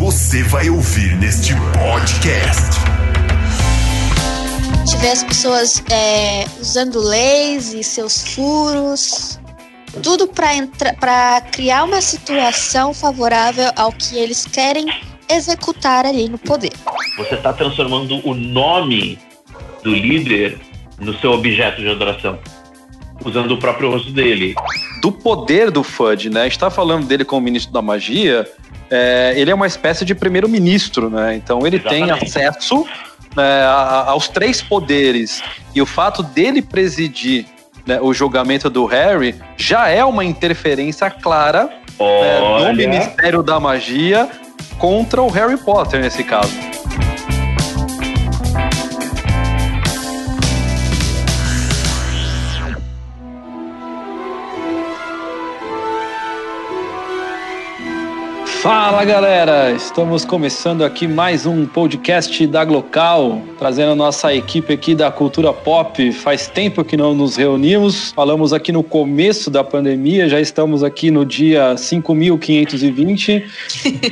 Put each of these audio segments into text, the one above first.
você vai ouvir neste podcast. Tiver as pessoas é, usando leis e seus furos, tudo para criar uma situação favorável ao que eles querem executar ali no poder. Você está transformando o nome do líder no seu objeto de adoração, usando o próprio rosto dele. Do poder do FUD, né? A gente tá falando dele como ministro da magia. É, ele é uma espécie de primeiro-ministro, né? Então ele Exatamente. tem acesso né, aos três poderes. E o fato dele presidir né, o julgamento do Harry já é uma interferência clara né, no Ministério da Magia contra o Harry Potter nesse caso. Fala galera, estamos começando aqui mais um podcast da Glocal, trazendo a nossa equipe aqui da cultura pop. Faz tempo que não nos reunimos, falamos aqui no começo da pandemia, já estamos aqui no dia 5520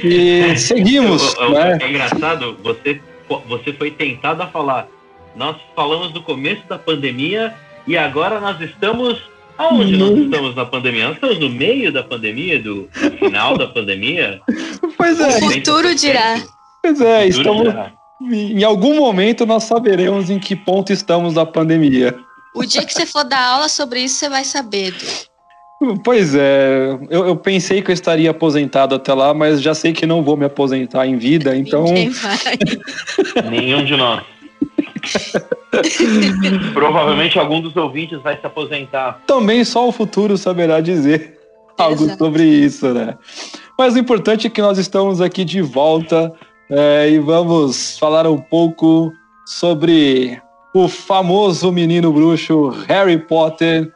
e seguimos. né? É engraçado, você, você foi tentado a falar. Nós falamos do começo da pandemia e agora nós estamos Aonde nós estamos na pandemia? Nós estamos no meio da pandemia, do final da pandemia? Pois é. O futuro dirá. Pois é, estamos. Dirá. Em algum momento nós saberemos em que ponto estamos na pandemia. O dia que você for dar aula sobre isso, você vai saber. Pois é, eu, eu, pensei que eu estaria aposentado até lá, mas já sei que não vou me aposentar em vida, então. Ninguém vai. Nenhum de nós. Provavelmente algum dos ouvintes vai se aposentar. Também só o futuro saberá dizer algo sobre isso, né? Mas o importante é que nós estamos aqui de volta é, e vamos falar um pouco sobre o famoso menino bruxo Harry Potter,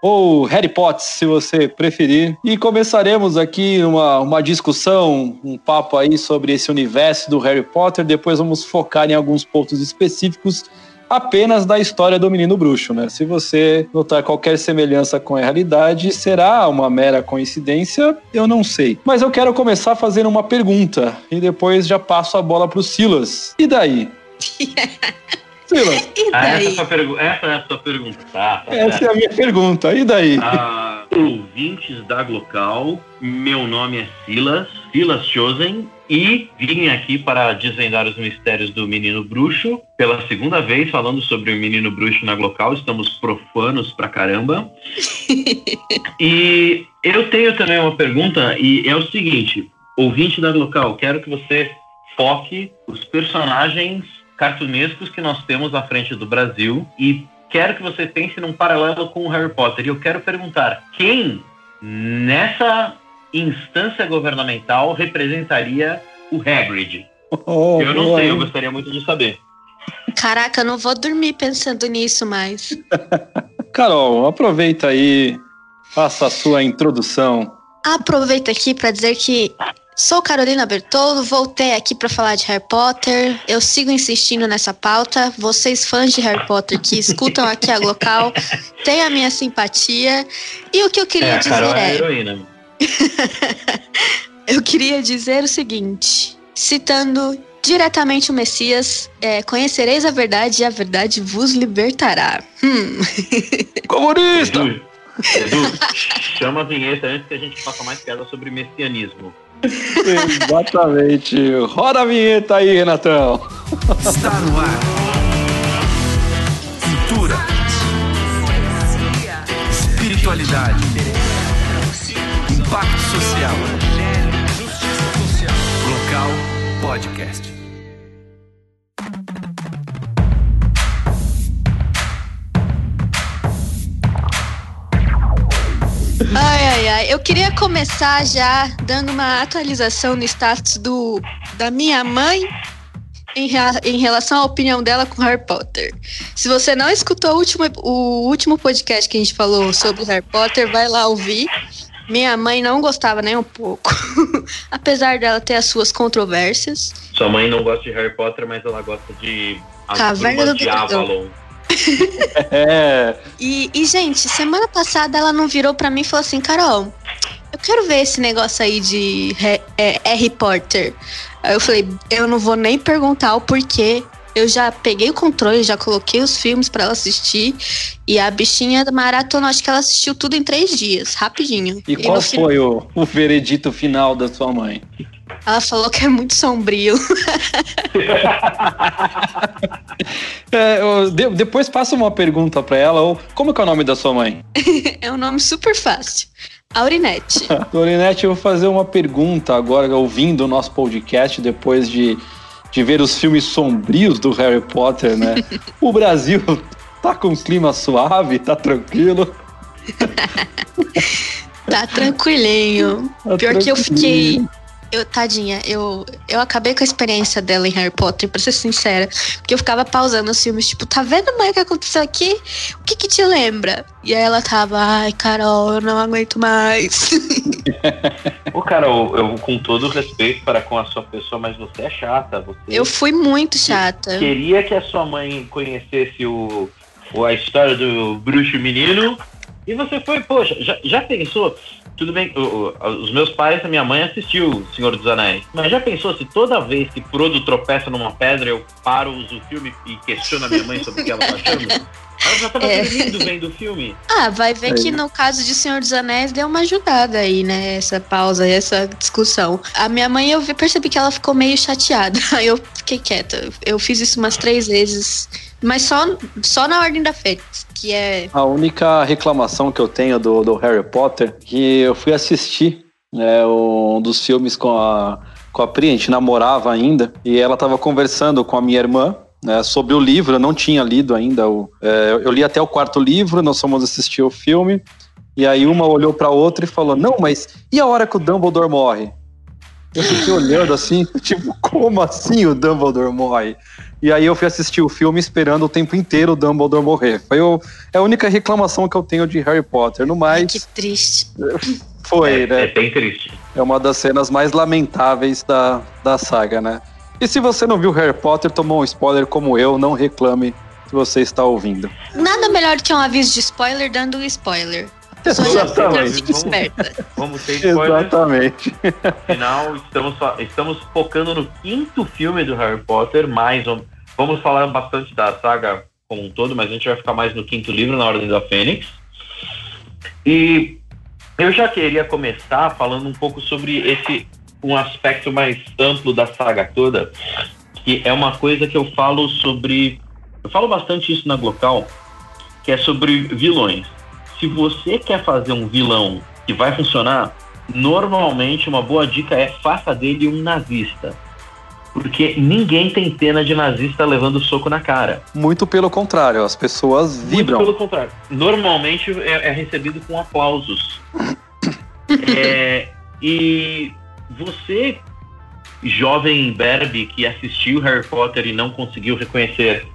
ou Harry Potter, se você preferir. E começaremos aqui uma, uma discussão, um papo aí sobre esse universo do Harry Potter. Depois vamos focar em alguns pontos específicos apenas da história do menino bruxo, né? Se você notar qualquer semelhança com a realidade, será uma mera coincidência? Eu não sei. Mas eu quero começar fazendo uma pergunta e depois já passo a bola para o Silas. E daí? Silas. E daí? Ah, essa, é essa, é a sua pergunta. Tá, tá essa é a minha pergunta. E daí? Ah, ouvintes da Glocal, meu nome é Silas, Silas Chosen, e vim aqui para desvendar os mistérios do menino bruxo. Pela segunda vez, falando sobre o menino bruxo na Glocal, estamos profanos pra caramba. e eu tenho também uma pergunta, e é o seguinte: ouvinte da Glocal, quero que você foque os personagens cartunescos que nós temos à frente do Brasil e quero que você pense num paralelo com o Harry Potter. E eu quero perguntar: quem nessa instância governamental representaria o Hagrid? Oh, eu não sei, eu gostaria muito de saber. Caraca, eu não vou dormir pensando nisso mais. Carol, aproveita aí, faça a sua introdução. Aproveito aqui para dizer que Sou Carolina Bertolo, voltei aqui para falar de Harry Potter. Eu sigo insistindo nessa pauta. Vocês fãs de Harry Potter que escutam aqui a local, têm a minha simpatia. E o que eu queria é, dizer Carol é, é heroína. eu queria dizer o seguinte, citando diretamente o Messias, é, conhecereis a verdade e a verdade vos libertará. Hum. Comunista! Edu, Edu, chama a vinheta antes que a gente faça mais piada sobre messianismo. Exatamente. Roda a vinheta aí, Renatão. Está no ar. Cultura. Espiritualidade. Impacto social. Local Podcast. Ai, ai, ai. Eu queria começar já dando uma atualização no status do, da minha mãe em, em relação à opinião dela com Harry Potter. Se você não escutou o último, o último podcast que a gente falou sobre Harry Potter, vai lá ouvir. Minha mãe não gostava nem um pouco, apesar dela ter as suas controvérsias. Sua mãe não gosta de Harry Potter, mas ela gosta de Caverna do Avalon. é. E, e, gente, semana passada ela não virou para mim e falou assim: Carol, eu quero ver esse negócio aí de é, Harry Potter. Aí eu falei, eu não vou nem perguntar o porquê. Eu já peguei o controle, já coloquei os filmes pra ela assistir. E a bichinha maratona, acho que ela assistiu tudo em três dias, rapidinho. E qual no fim- foi o, o veredito final da sua mãe? Ela falou que é muito sombrio. É, eu- de- depois passa uma pergunta pra ela. ou Como que é o nome da sua mãe? é um nome super fácil. Aurinete. Dorinete, eu vou fazer uma pergunta agora, ouvindo o nosso podcast, depois de, de ver os filmes sombrios do Harry Potter, né? o Brasil tá com um clima suave, tá tranquilo. Tá tranquilinho. Tá Pior que eu fiquei. Eu, tadinha, eu, eu acabei com a experiência dela em Harry Potter, pra ser sincera. Porque eu ficava pausando os filmes, tipo, tá vendo, mãe, o que aconteceu aqui? O que que te lembra? E aí ela tava, ai, Carol, eu não aguento mais. Ô, Carol, eu com todo respeito para com a sua pessoa, mas você é chata. Você eu fui muito chata. queria que a sua mãe conhecesse o, o- a história do bruxo menino. E você foi, poxa, já, já pensou? Tudo bem, o- o- os meus pais e a minha mãe assistiu O Senhor dos Anéis. Mas já pensou se toda vez que Frodo tropeça numa pedra, eu paro, uso o filme e questiono a minha mãe sobre o que ela tá achando? Ela já tava É. dormindo vendo o filme. Ah, vai ver É. que no caso de Senhor dos Anéis deu uma ajudada aí, né? Essa pausa, essa discussão. A minha mãe, eu percebi que ela ficou meio chateada. Aí eu fiquei quieta. Eu fiz isso umas três vezes. Mas só, só na Ordem da Fênix, que é. A única reclamação que eu tenho do, do Harry Potter que eu fui assistir né, um dos filmes com a, com a Pri, a gente namorava ainda, e ela estava conversando com a minha irmã né, sobre o livro, eu não tinha lido ainda. O, é, eu li até o quarto livro, nós fomos assistir o filme, e aí uma olhou para outra e falou: Não, mas e a hora que o Dumbledore morre? Eu fiquei olhando assim, tipo, como assim o Dumbledore morre? E aí eu fui assistir o filme esperando o tempo inteiro o Dumbledore morrer. Foi o, é a única reclamação que eu tenho de Harry Potter. No Ai, mais, que triste. foi, é, né? é bem triste. É uma das cenas mais lamentáveis da, da saga, né? E se você não viu Harry Potter, tomou um spoiler como eu, não reclame se você está ouvindo. Nada melhor do que um aviso de spoiler dando um spoiler. Fica, Exatamente. esperta. Vamos ter spoilers. Exatamente. Afinal, estamos, estamos focando no quinto filme do Harry Potter, mais um, vamos falar bastante da saga como um todo, mas a gente vai ficar mais no quinto livro, na Ordem da Fênix. E eu já queria começar falando um pouco sobre esse um aspecto mais amplo da saga toda, que é uma coisa que eu falo sobre, eu falo bastante isso na Glocal, que é sobre vilões. Se você quer fazer um vilão que vai funcionar, normalmente uma boa dica é faça dele um nazista. Porque ninguém tem pena de nazista levando soco na cara. Muito pelo contrário, as pessoas Muito vibram. pelo contrário. Normalmente é, é recebido com aplausos. É, e você, jovem Berbe, que assistiu Harry Potter e não conseguiu reconhecer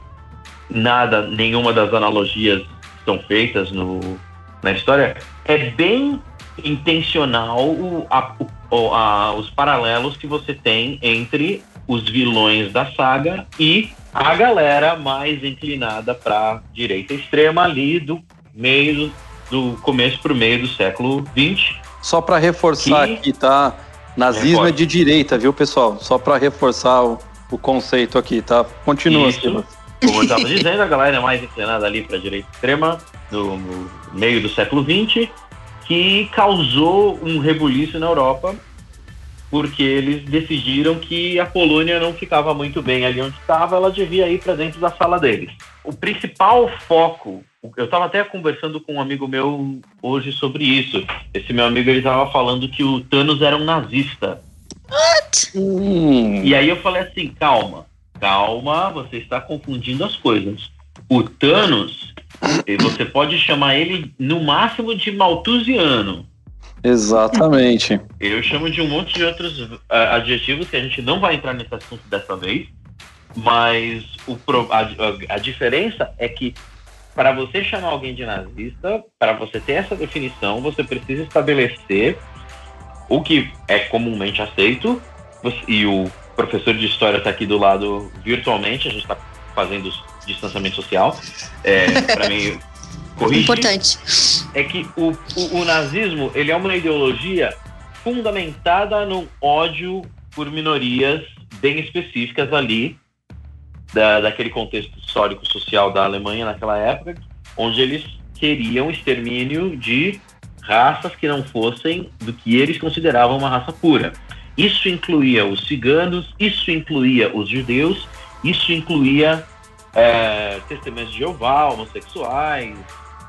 nada, nenhuma das analogias que são feitas no, na história, é bem intencional o- a- o- a- os paralelos que você tem entre os vilões da saga e a galera mais inclinada para direita extrema ali do meio do, começo para o meio do século XX. Só para reforçar Que- aqui, tá? Nazismo é de direita, viu, pessoal? Só para reforçar o, o conceito aqui, tá? Continua. Silas. Como eu estava dizendo, a galera é mais inclinada ali para a direita extrema no, no meio do século XX, que causou um rebuliço na Europa, porque eles decidiram que a Polônia não ficava muito bem ali onde estava, ela devia ir para dentro da sala deles. O principal foco, eu estava até conversando com um amigo meu hoje sobre isso. Esse meu amigo ele estava falando que o Thanos era um nazista. Hum, E aí eu falei assim, calma, calma, você está confundindo as coisas. O Thanos, eh, você pode chamar ele no máximo de maltusiano. exatamente. Eu chamo de um monte de outros ah, adjetivos que a gente não vai entrar nesse assunto dessa vez. Mas o, a, a- a diferença é que para você chamar alguém de nazista, para você ter essa definição, você precisa estabelecer o que é comumente aceito. E o professor de história está aqui do lado virtualmente, a gente está fazendo distanciamento social. É, para mim, corrigir, Importante. é que o, o, o nazismo ele é uma ideologia fundamentada num ódio por minorias bem específicas ali da, daquele contexto histórico social da Alemanha naquela época, onde eles queriam o extermínio de raças que não fossem do que eles consideravam uma raça pura. Isso incluía os ciganos, isso incluía os judeus, isso incluía é, testemunhas de Jeová, homossexuais,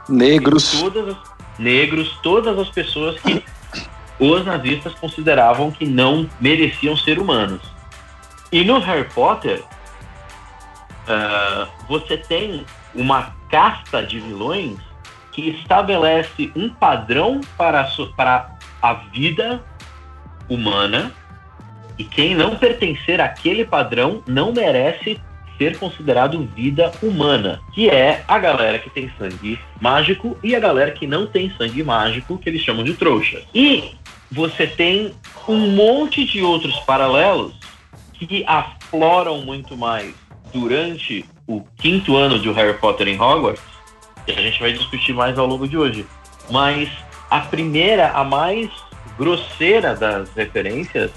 Negros. todas as, negros, todas as pessoas que os nazistas consideravam que não mereciam ser humanos. E no Harry Potter, ah, você tem uma casta de vilões que estabelece um padrão para a, para a vida humana e quem não pertencer àquele padrão não merece ser considerado vida humana, que é a galera que tem sangue mágico e a galera que não tem sangue mágico, que eles chamam de trouxa. E você tem um monte de outros paralelos que afloram muito mais durante o quinto ano de Harry Potter em Hogwarts, que a gente vai discutir mais ao longo de hoje. Mas a primeira, a mais grosseira das referências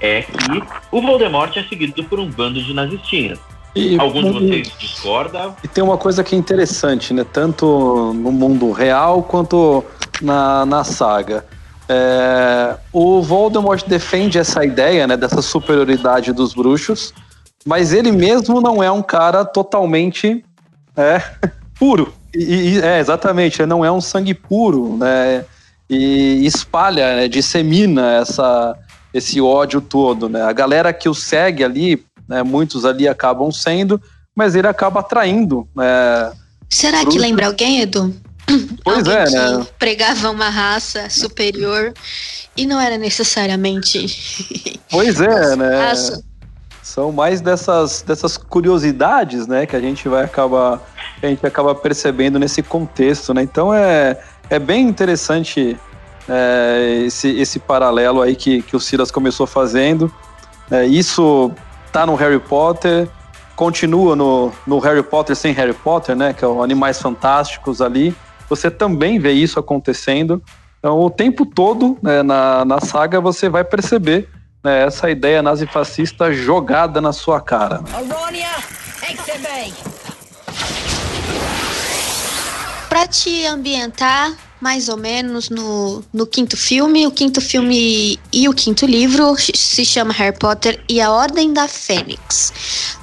é que o Voldemort é seguido por um bando de nazistinhas. E, Alguns de vocês discordam, e tem uma coisa que é interessante, né? Tanto no mundo real quanto na, na saga. É, o Voldemort defende essa ideia, né, dessa superioridade dos bruxos, mas ele mesmo não é um cara totalmente é, puro. E, e- é, exatamente, ele não é um sangue puro, né? E espalha, né, dissemina essa, esse ódio todo, né? A galera que o segue ali, né, muitos ali acabam sendo, mas ele acaba atraindo, né? Será que Bruxo. lembra alguém, Edu? Pois Alguém é, que né? pregava uma raça superior e não era necessariamente. Pois é, né? raça. São mais dessas, dessas curiosidades, né, que a gente vai acabar, que a gente acaba percebendo nesse contexto, né? Então é, é bem interessante é, esse, esse paralelo aí que, que o Silas começou fazendo. É, isso tá no Harry Potter, continua no, no Harry Potter sem Harry Potter, né? Que é o Animais Fantásticos ali. Você também vê isso acontecendo. Então, o tempo todo né, na, na saga você vai perceber né, essa ideia nazifascista jogada na sua cara. Aronia, te ambientar mais ou menos no, no quinto filme, o quinto filme e o quinto livro se chama Harry Potter e a Ordem da Fênix.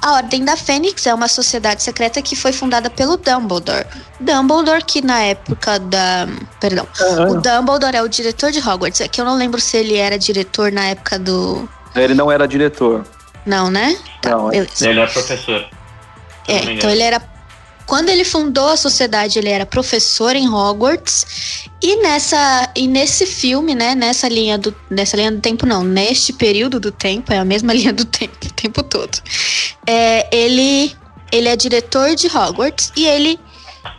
A Ordem da Fênix é uma sociedade secreta que foi fundada pelo Dumbledore. Dumbledore, que na época da. Perdão. O Dumbledore é o diretor de Hogwarts. É que eu não lembro se ele era diretor na época do. Ele não era diretor. Não, né? Tá, Não, é- beleza. ele é professor. É, então ele era. Quando ele fundou a sociedade, ele era professor em Hogwarts. E nessa e nesse filme, né, nessa linha do nessa linha do tempo não, neste período do tempo, é a mesma linha do tempo o tempo todo. É, ele ele é diretor de Hogwarts e ele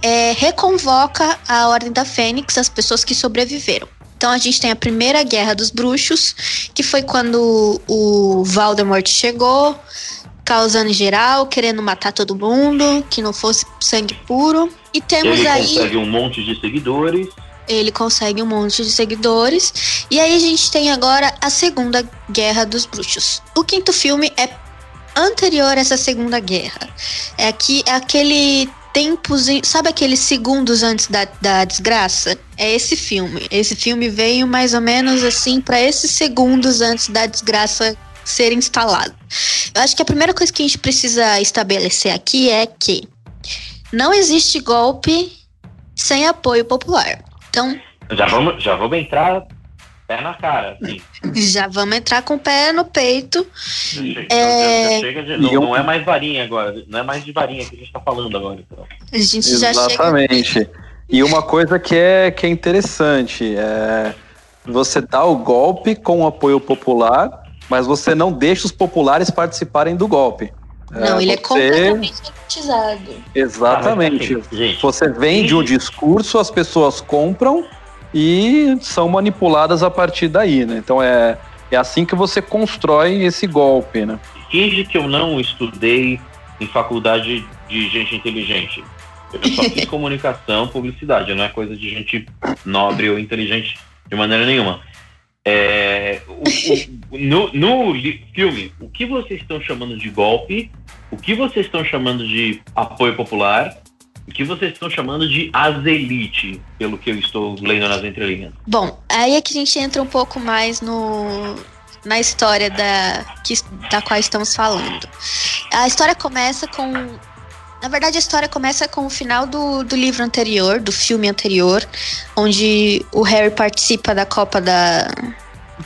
é, reconvoca a Ordem da Fênix, as pessoas que sobreviveram. Então a gente tem a primeira Guerra dos Bruxos, que foi quando o Voldemort chegou, causando em geral, querendo matar todo mundo, que não fosse sangue puro. E temos Ele aí. consegue um monte de seguidores. Ele consegue um monte de seguidores. E aí a gente tem agora a Segunda Guerra dos Bruxos. O quinto filme é anterior a essa Segunda Guerra. É aqui, é aquele tempos, em- sabe aqueles segundos antes da, da desgraça? É esse filme. Esse filme veio mais ou menos assim para esses segundos antes da desgraça ser instalada. Eu acho que a primeira coisa que a gente precisa estabelecer aqui é que não existe golpe sem apoio popular. Então, Já vamos, já vamos entrar pé na cara. Assim. já vamos entrar com o pé no peito. Chega, É. já- já chega de- não, não é mais varinha agora. Não é mais de varinha que a gente tá falando agora. Então. A gente já chega. Exatamente. E uma coisa que é, que é interessante é você dá o golpe com o apoio popular, mas você não deixa os populares participarem do golpe. Não, ele é você- completamente elitizado. Exatamente. Ah, Você vende um discurso, as pessoas compram e são manipuladas a partir daí, né? Então é, é assim que você constrói esse golpe, né? finge que eu não estudei em faculdade de gente inteligente. Eu só fiz comunicação, publicidade, não é coisa de gente nobre ou inteligente de maneira nenhuma. É, o- o- no, no filme, o que vocês estão chamando de golpe, o que vocês estão chamando de apoio popular, o que vocês estão chamando de azelite, pelo que eu estou lendo nas entrelinhas. Bom, aí é que a gente entra um pouco mais no na história da, que, da qual estamos falando. A história começa com. Na verdade, a história começa com o final do, do livro anterior, do filme anterior, onde o Harry participa da Copa da.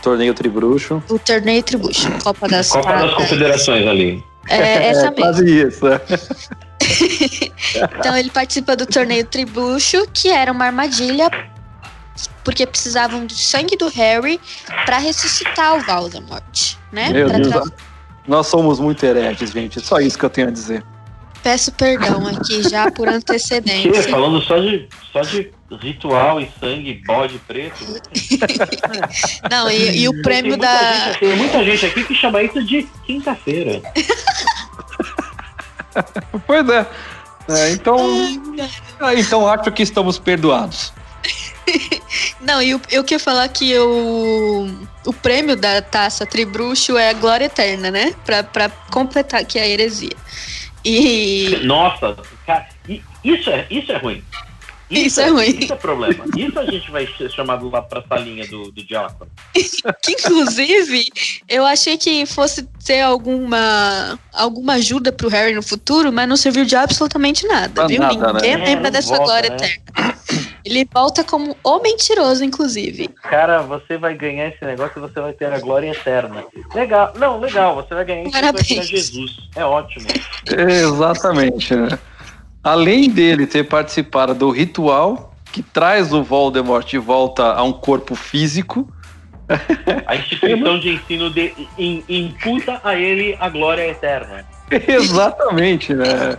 Torneio Tribruxo. do torneio Tribution, Copa das Copa das. Confederações ali. É, essa mesmo. quase isso. é. Então ele participa do torneio Tribucho, que era uma armadilha, porque precisavam do sangue do Harry pra ressuscitar o Voldemort, né? Meu Pra Deus. tra- Nós somos muito hereges, gente. Só isso que eu tenho a dizer. Peço perdão aqui já por Que? antecedência. Falando só de, só de ritual e sangue, bode preto. Não, e, e o prêmio tem, da. gente, tem muita gente aqui que chama isso de quinta-feira. Pois é. É, então, ah, então acho que estamos perdoados. Não, e o- eu queria falar que o, o prêmio da taça Tribruxo é a glória eterna, né? Pra, pra completar aqui a heresia. E. Nossa, cara, isso é, isso é ruim. Isso é ruim. Isso é problema. Isso a gente vai ser chamado lá pra salinha do, do diácono. Que inclusive eu achei que fosse ter alguma alguma ajuda pro Harry no futuro, mas não serviu de absolutamente nada, Pra viu? nada, Ninguém né? É, lembra não dessa volta, glória né? eterna. Ele volta como o mentiroso, inclusive. Cara, você vai ganhar esse negócio e você vai ter a glória eterna. Legal. Não, legal. Você vai ganhar isso vai Parabéns. Jesus. É ótimo. Exatamente. né? Além dele ter participado do ritual que traz o Voldemort de volta a um corpo físico, A instituição de ensino de, in- imputa a ele a glória eterna. exatamente, né?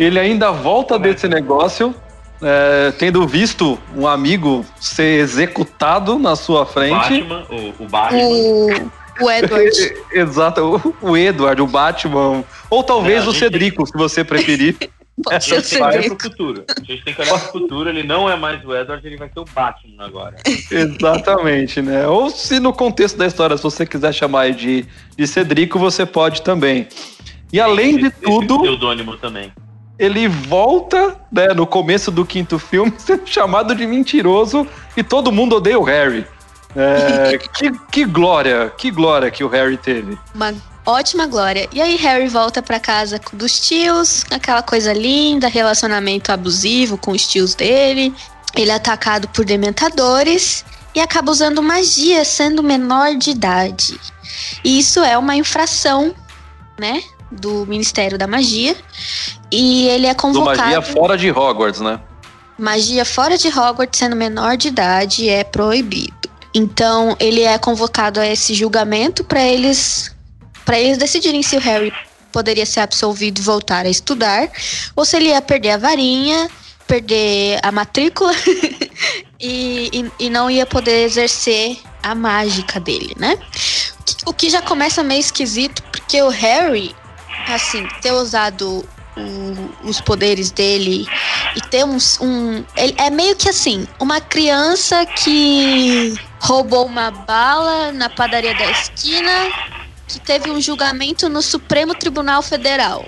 Ele ainda volta desse negócio, é, tendo visto um amigo ser executado na sua frente. Batman, o, o Batman. O, o Edward. Exato, o- o Edward, o Batman, ou talvez É, o gente- Cedrico, se você preferir. Pode A ser o gente tem que olhar Cedrico. pro futuro. A gente tem que olhar pro futuro. Ele não é mais o Edward, ele vai ser o Batman agora. Exatamente, né? Ou se no contexto da história, se você quiser chamar ele de, de Cedrico, você pode também. E além de tudo, pseudônimo também. Ele volta, né, no começo do quinto filme, sendo chamado de mentiroso e todo mundo odeia o Harry. É, que, que glória, que glória que o Harry teve. Uma ótima glória. E aí Harry volta pra casa dos tios, aquela coisa linda, relacionamento abusivo com os tios dele. Ele é atacado por dementadores e acaba usando magia sendo menor de idade. E isso é uma infração, né, do Ministério da Magia. E ele é Do convocado magia fora de Hogwarts, né? Magia fora de Hogwarts sendo menor de idade é proibido. Então ele é convocado a esse julgamento para eles para eles decidirem se o Harry poderia ser absolvido e voltar a estudar ou se ele ia perder a varinha, perder a matrícula e, e, e não ia poder exercer a mágica dele, né? O que já começa meio esquisito porque o Harry, assim, ter usado o- os poderes dele e ter um, ele- É meio que assim: uma criança que roubou uma bala na padaria da esquina, que teve um julgamento no Supremo Tribunal Federal.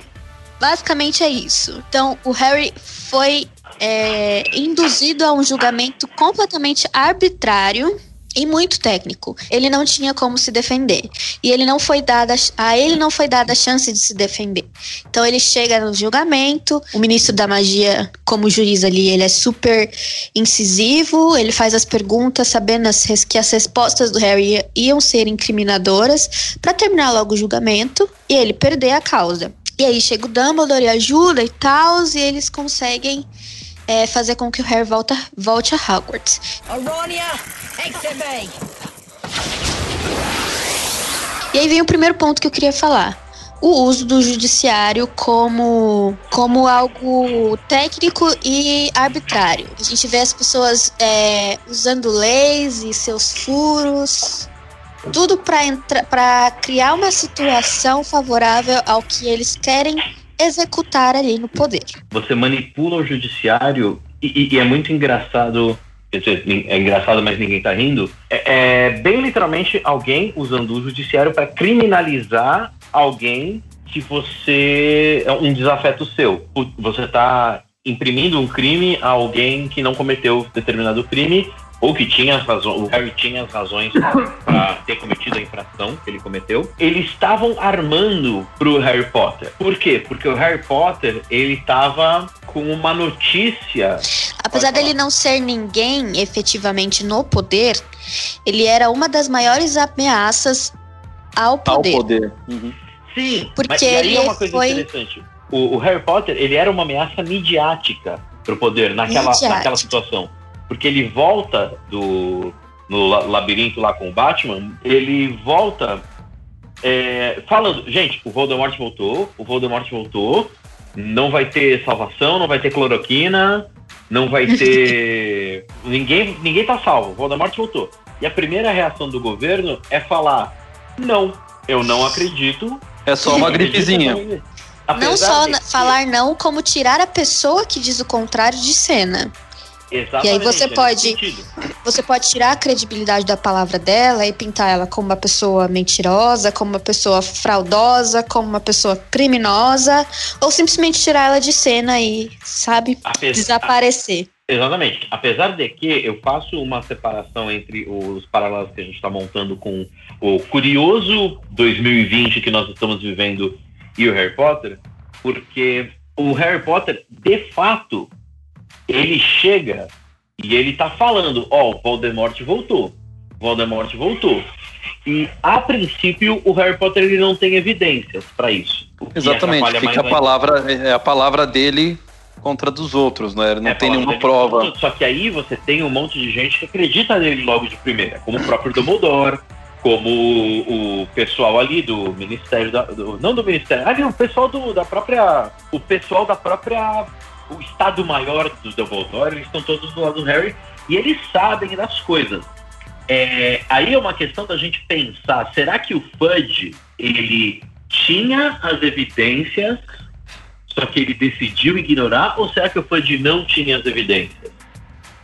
Basicamente é isso. Então, o Harry foi é, induzido a um julgamento completamente arbitrário e muito técnico. Ele não tinha como se defender. E ele não foi dada a ele não foi dada a chance de se defender. Então ele chega no julgamento, o ministro da magia, como juiz ali, ele é super incisivo, ele faz as perguntas sabendo as que as respostas do Harry iam ser incriminadoras para terminar logo o julgamento e ele perder a causa. E aí chega o Dumbledore e ajuda e tal, e eles conseguem é, fazer com que o Harry volta, volte a Hogwarts. Aronia! E aí vem o primeiro ponto que eu queria falar. O uso do judiciário como, como algo técnico e arbitrário. A gente vê as pessoas é, usando leis e seus furos, tudo para criar uma situação favorável ao que eles querem executar ali no poder. Você manipula o judiciário e, e- é muito engraçado. É engraçado, mas ninguém tá rindo. É, é bem literalmente alguém usando o judiciário para criminalizar alguém que você. é um desafeto seu. Você tá imprimindo um crime a alguém que não cometeu determinado crime ou que tinha as razões, o Harry tinha as razões para ter cometido a infração que ele cometeu. Eles estavam armando pro Harry Potter. Por quê? Porque o Harry Potter, ele tava com uma notícia Apesar dele não ser ninguém efetivamente no poder, ele era uma das maiores ameaças ao Ao poder. poder. Uhum. Sim, Porque mas e aí ele é uma coisa foi- interessante. O, o Harry Potter, ele era uma ameaça midiática pro poder naquela, Midiática. naquela situação. Porque ele volta do no la- labirinto lá com o Batman, ele volta é, falando, gente, o Voldemort voltou, o Voldemort voltou, não vai ter salvação, não vai ter cloroquina, não vai ter. ninguém, ninguém tá salvo, o Voldemort voltou. E a primeira reação do governo é falar: não, eu não acredito. É só uma gripezinha. Não Apesar só de na- que- falar não, como tirar a pessoa que diz o contrário de cena. Exatamente, E aí você é pode-. Você pode tirar a credibilidade da palavra dela e pintar ela como uma pessoa mentirosa, como uma pessoa fraudosa, como uma pessoa criminosa, ou simplesmente tirar ela de cena e, sabe, Apesar- desaparecer. Exatamente. Apesar de que eu faço uma separação entre os paralelos que a gente está montando com o curioso 2020 que nós estamos vivendo e o Harry Potter, porque o Harry Potter, de fato, ele chega e ele tá falando, ó, o Voldemort voltou. Voldemort voltou. E a princípio o Harry Potter ele não tem evidências para isso. Exatamente. Fica a palavra, é a palavra dele contra dos outros, né? Ele não É, tem nenhuma prova. Só que aí você tem um monte de gente que acredita nele logo de primeira, como o próprio Dumbledore, como o, o pessoal ali do Ministério da, do- não do Ministério, ali o pessoal do, da própria, o pessoal da própria, o Estado Maior do Dumbledore, eles estão todos do lado do Harry e eles sabem das coisas. É, aí é uma questão da gente pensar, será que o Fudge, ele tinha as evidências só que ele decidiu ignorar ou será que o Fudge não tinha as evidências?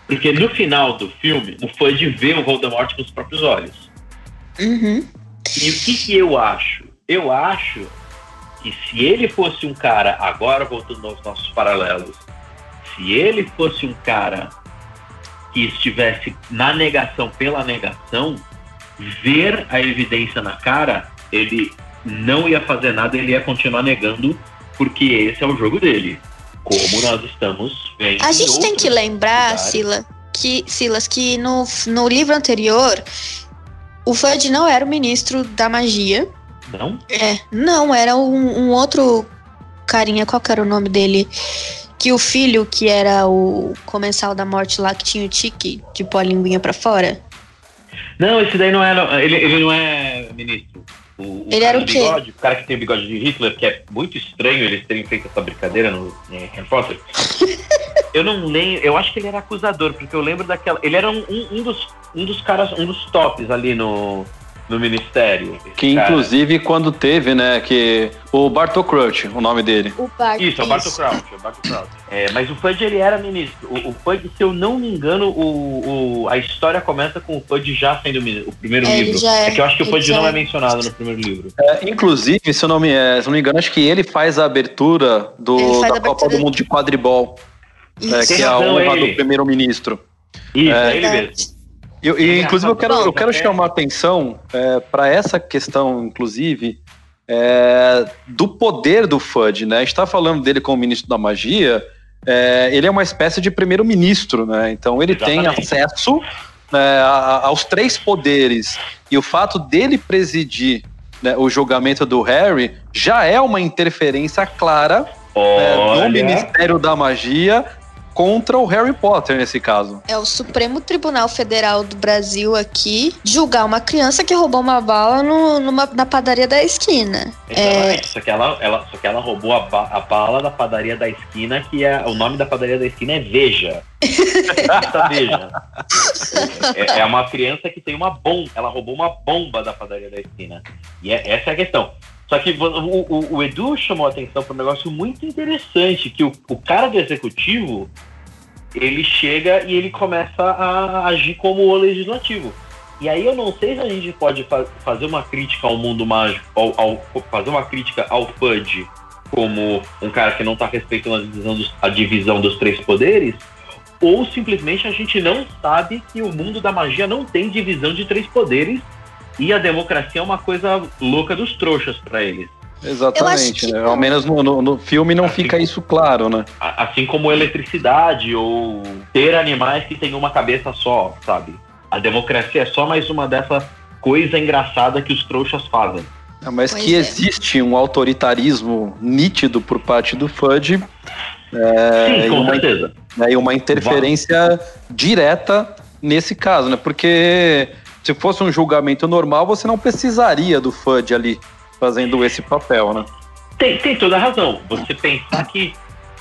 Porque no final do filme, o Fudge vê o Voldemort com os próprios olhos. Uhum. E o que, que eu acho? Eu acho que se ele fosse um cara, agora voltando aos nossos paralelos, se ele fosse um cara que estivesse na negação pela negação, ver a evidência na cara, ele não ia fazer nada, ele ia continuar negando, porque esse é o jogo dele. Como nós estamos vendo. A gente tem que lembrar. Sila, que, Silas, que no, no livro anterior, o Fudge não era o ministro da magia. Não? É, não, era um, um outro carinha, qual que era o nome dele? Que o filho, que era o comensal da morte lá, que tinha o tique de pôr a linguinha pra fora. Não, esse daí não era. Ele, ele não é ministro. O, o Ele era o quê? bigode, o cara que tem o bigode de Hitler, que é muito estranho eles terem feito essa brincadeira no em Harry Potter. eu não lembro. Eu acho que ele era acusador, porque eu lembro daquela. Ele era um, um, um dos, um dos caras, um dos tops ali no, no ministério. Que cara. inclusive quando teve, né, que o Bartol Crouch, o nome dele. O Bart. Isso, é o Barto Crouch, é o Barto Crouch. É, mas o Fudge ele era ministro. O, o Fudge, se eu não me engano, o, o- a história começa com o Fudge já sendo ministro, o primeiro É, ele livro. já é. que eu acho que o já não é. é mencionado no primeiro livro. É, inclusive, se eu, não me, é, se eu não me engano, acho que ele faz a abertura do, da a Copa abertura. do Mundo de Quadribol, é, que é a honra ele. do primeiro-ministro. Isso, É. é ele mesmo. Eu- E, inclusive, eu quero, eu quero é. chamar a atenção para essa questão, inclusive, é, do poder do Fudge, né? A gente está falando dele como ministro da magia, é, ele é uma espécie de primeiro-ministro, né? Então ele tem Exatamente. acesso né, a- aos três poderes. E o fato dele presidir né, o julgamento do Harry já é uma interferência clara né, do Ministério da Magia contra o Harry Potter, nesse caso. É o Supremo Tribunal Federal do Brasil aqui julgar uma criança que roubou uma bala no- numa, na padaria da esquina. exatamente. Só, que ela, ela, só que ela roubou a, ba- a bala da padaria da esquina, que é o nome da padaria da esquina é Veja. É, é uma criança que tem uma bomba. Ela roubou uma bomba da padaria da esquina. E é- essa é a questão. Só que o, o- o Edu chamou a atenção para um negócio muito interessante, que o, o cara do executivo, ele chega e ele começa a agir como o legislativo. E aí eu não sei se a gente pode fa- fazer uma crítica ao mundo mágico, ao, ao- fazer uma crítica ao FUD como um cara que não está respeitando a divisão, dos, a divisão dos três poderes, ou simplesmente a gente não sabe que o mundo da magia não tem divisão de três poderes e a democracia é uma coisa louca dos trouxas para eles. Exatamente, né? Ao menos no, no- no filme não Assim fica isso claro, né? Assim como eletricidade ou ter animais que têm uma cabeça só, sabe? A democracia é só mais uma dessa coisa engraçada que os trouxas fazem. É, Mas Pois que é. existe um autoritarismo nítido por parte do FUD Sim, e com uma, certeza. né, e uma interferência direta nesse caso, né? Porque se fosse um julgamento normal, você não precisaria do FUD ali fazendo esse papel, né? Tem, tem toda a razão. Você pensar que,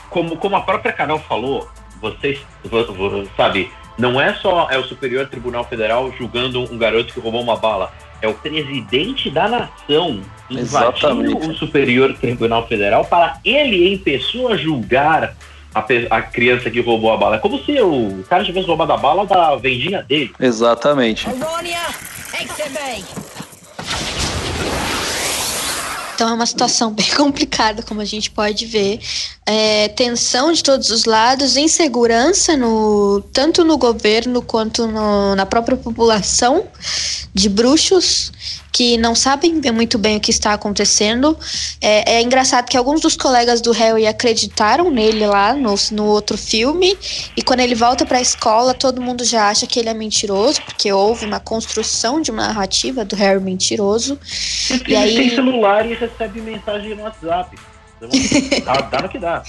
como, como a própria Carol falou, vocês, vo- vo- sabe, não é só é o Superior Tribunal Federal julgando um garoto que roubou uma bala. É o presidente da nação invadindo Exatamente. o Superior Tribunal Federal para ele, em pessoa, julgar a, a criança que roubou a bala. É como se o cara tivesse roubado a bala da vendinha dele. Exatamente. Aronia. Então é uma situação bem complicada, como a gente pode ver. É, tensão de todos os lados, insegurança no, tanto no governo quanto no- na própria população de bruxos que não sabem bem- muito bem o que está acontecendo. É, é engraçado que alguns dos colegas do Harry acreditaram nele lá no, no outro filme, e quando ele volta para a escola, todo mundo já acha que ele é mentiroso, porque houve uma construção de uma narrativa do Harry mentiroso. Porque E aí- tem celular e recebe mensagem no WhatsApp. Então, dá, dá no que dá.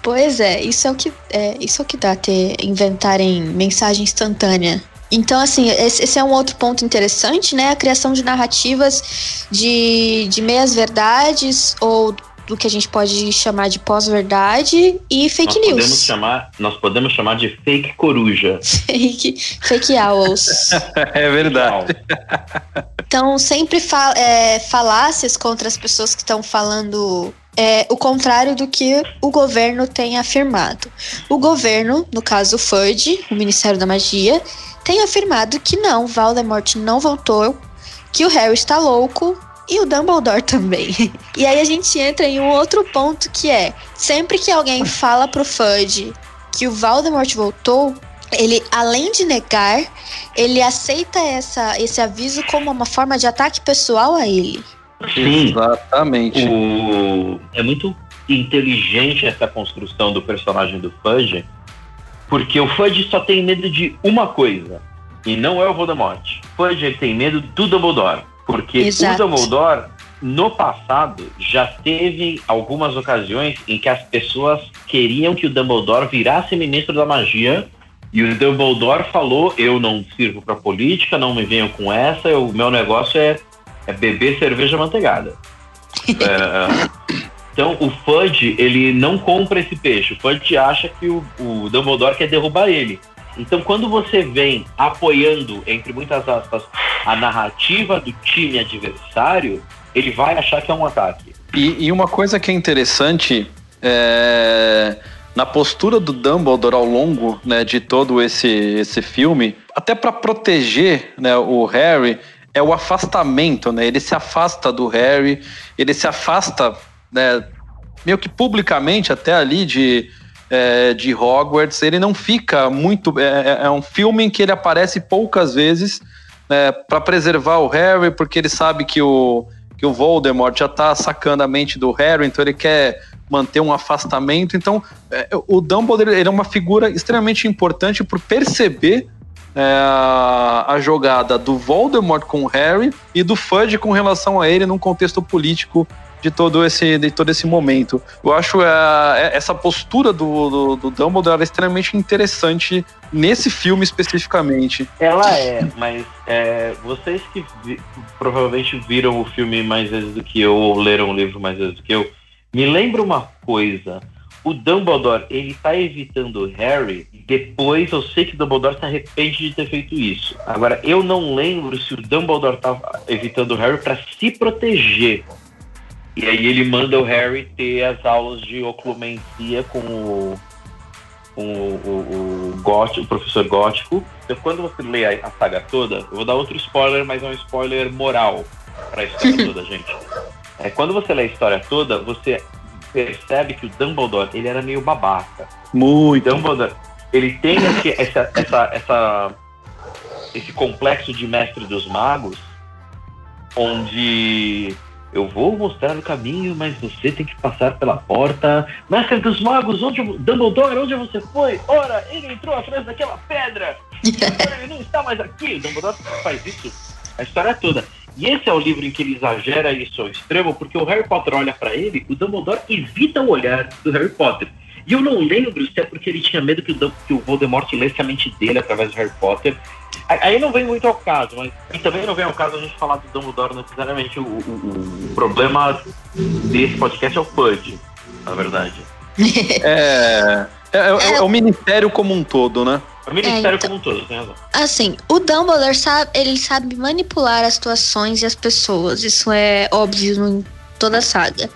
Pois é, isso é o que é, isso é o que dá ter inventarem mensagem instantânea. Então, assim, esse, é um outro ponto interessante, né? A criação de narrativas de, de meias verdades ou do que a gente pode chamar de pós-verdade e fake nós news. Podemos chamar, nós podemos chamar de fake coruja. Fake, fake owls. É verdade. Então, sempre fa é, falácias contra as pessoas que estão falando é, o contrário do que o governo tem afirmado. O governo, no caso o FUD, o Ministério da Magia, tem afirmado que não, Voldemort não voltou, que o Harry está louco e o Dumbledore também. E aí a gente entra em um outro ponto que é, sempre que alguém fala pro FUD que o Voldemort voltou, ele, além de negar, ele aceita essa, esse aviso como uma forma de ataque pessoal a ele. Sim, Exatamente. o, é muito inteligente essa construção do personagem do Fudge, porque o Fudge só tem medo de uma coisa, e não é o Voldemort. O Fudge ele tem medo do Dumbledore, porque Exato. o Dumbledore, no passado, já teve algumas ocasiões em que as pessoas queriam que o Dumbledore virasse ministro da magia, e o Dumbledore falou: Eu não sirvo para política, não me venham com essa, o meu negócio é, é beber cerveja manteigada. É, então o Fudge, ele não compra esse peixe. O Fudge acha que o, o Dumbledore quer derrubar ele. Então quando você vem apoiando, entre muitas aspas, a narrativa do time adversário, ele vai achar que é um ataque. E, e uma coisa que é interessante é, na postura do Dumbledore ao longo né, de todo esse, esse filme, até para proteger né, o Harry, é o afastamento, né? Ele se afasta do Harry, ele se afasta, né, meio que publicamente até ali de, é, de Hogwarts. Ele não fica muito. É, é um filme em que ele aparece poucas vezes para preservar o Harry, porque ele sabe que o que o Voldemort já tá sacando a mente do Harry, então ele quer manter um afastamento. Então, é, o Dumbledore ele é uma figura extremamente importante por perceber é, a jogada do Voldemort com o Harry e do Fudge com relação a ele num contexto político de todo esse, de todo esse momento. Eu acho é, essa postura do, do, do Dumbledore extremamente interessante nesse filme especificamente. Ela é, mas é, vocês que vi- provavelmente viram o filme mais vezes do que eu, ou leram o livro mais vezes do que eu, me lembra uma coisa. O Dumbledore, ele tá evitando o Harry, depois eu sei que o Dumbledore se arrepende de ter feito isso. Agora, eu não lembro se o Dumbledore tava evitando o Harry para se proteger. E aí ele manda o Harry ter as aulas de oclumencia com o, com o, o, o, gótico, o professor gótico. Então, quando você lê a, a, saga toda, eu vou dar outro spoiler, mas é um spoiler moral para a história toda, gente. É, quando você lê a história toda, você percebe que o Dumbledore ele era meio babaca. Muito. Dumbledore ele tem esse, essa, essa, essa, esse complexo de mestre dos magos, onde eu vou mostrar o caminho, mas você tem que passar pela porta. Mestre dos magos, onde Dumbledore, onde você foi? Ora, ele entrou atrás daquela pedra. Agora ele não está mais aqui. Dumbledore faz isso a história toda. E esse é o livro em que ele exagera isso ao extremo, porque o Harry Potter olha para ele, o Dumbledore evita o olhar do Harry Potter. E eu não lembro se é porque ele tinha medo que o, que o Voldemort lesse a mente dele através do Harry Potter. Aí não vem muito ao caso, mas e também não vem ao caso a gente falar do Dumbledore necessariamente. O, o, o problema desse podcast é o Fudge, na verdade. é, é, é, é, o ministério como um todo, né? O ministério é, então, como um todo, tem razão. Assim, o Dumbledore sabe, ele sabe manipular as situações e as pessoas. Isso é óbvio em toda a saga.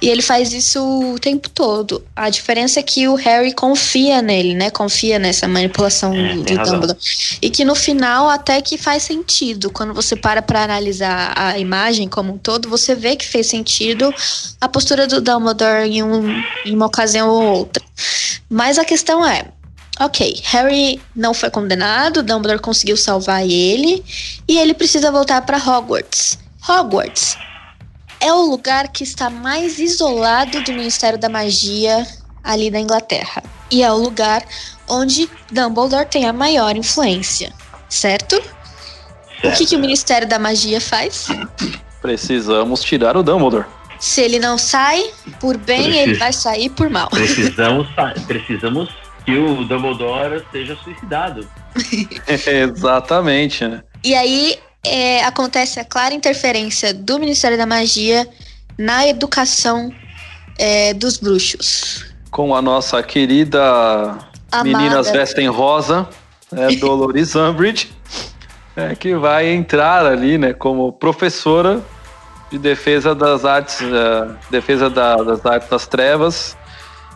E ele faz isso o tempo todo. A diferença é que o Harry confia nele, né? Confia nessa manipulação é, do Dumbledore. E que no final até que faz sentido. Quando você para para analisar a imagem como um todo, você vê que fez sentido a postura do Dumbledore em, um, em uma ocasião ou outra. Mas a questão é, Ok, Harry não foi condenado, Dumbledore conseguiu salvar ele e ele precisa voltar para Hogwarts. Hogwarts é o lugar que está mais isolado do Ministério da Magia ali da Inglaterra. E é o lugar onde Dumbledore tem a maior influência, certo? certo. O que, que o Ministério da Magia faz? Precisamos tirar o Dumbledore. Se ele não sai por bem, Precis... ele vai sair por mal. Precisamos, precisamos que o Dumbledore seja suicidado. Exatamente. Né? E aí é, acontece a clara interferência do Ministério da Magia na educação é, dos bruxos. Com a nossa querida Amada. Meninas Vestem Rosa, é, Dolores Umbridge, é, que vai entrar ali né, como professora de defesa das artes, uh, defesa da, das artes das trevas,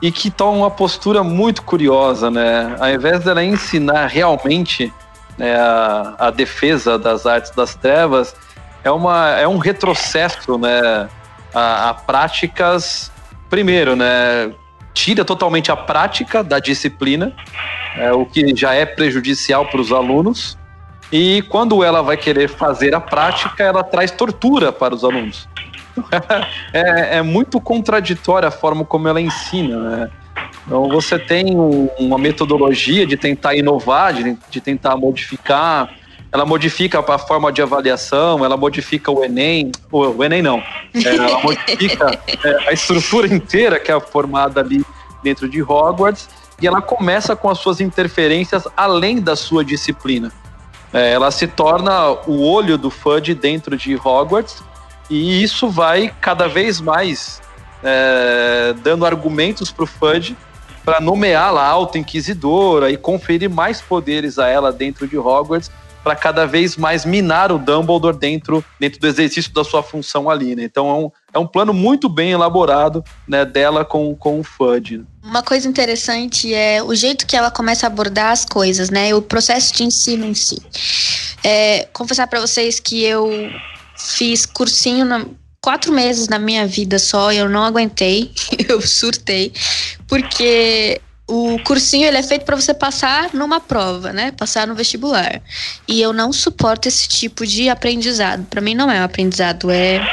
e que toma uma postura muito curiosa, né? Ao invés dela ensinar realmente né, a, a, defesa das artes das trevas, é, uma, é um retrocesso né, a, a práticas. Primeiro, né, tira totalmente a prática da disciplina, é, o que já é prejudicial para os alunos. E quando ela vai querer fazer a prática, ela traz tortura para os alunos. é, é, muito contraditória a forma como ela ensina, né? Então você tem um, uma metodologia de tentar inovar, de, de tentar modificar. Ela modifica a forma de avaliação, ela modifica o Enem, o Enem não, é, ela modifica é, a estrutura inteira que é formada ali dentro de Hogwarts e ela começa com as suas interferências além da sua disciplina. É, ela se torna o olho do Fudge dentro de Hogwarts e isso vai cada vez mais é, dando argumentos para o Fudge para nomear lá a Alta Inquisidora e conferir mais poderes a ela dentro de Hogwarts para cada vez mais minar o Dumbledore dentro, dentro do exercício da sua função ali, né? Então é um, é um plano muito bem elaborado né, dela com, com o Fudge. Uma coisa interessante é o jeito que ela começa a abordar as coisas, né? O processo de ensino em si. É, confessar para vocês que eu fiz cursinho quatro meses na minha vida só, eu não aguentei, eu surtei, porque o cursinho ele é feito para você passar numa prova, né? Passar no vestibular. E eu não suporto esse tipo de aprendizado. Para mim não é um aprendizado, é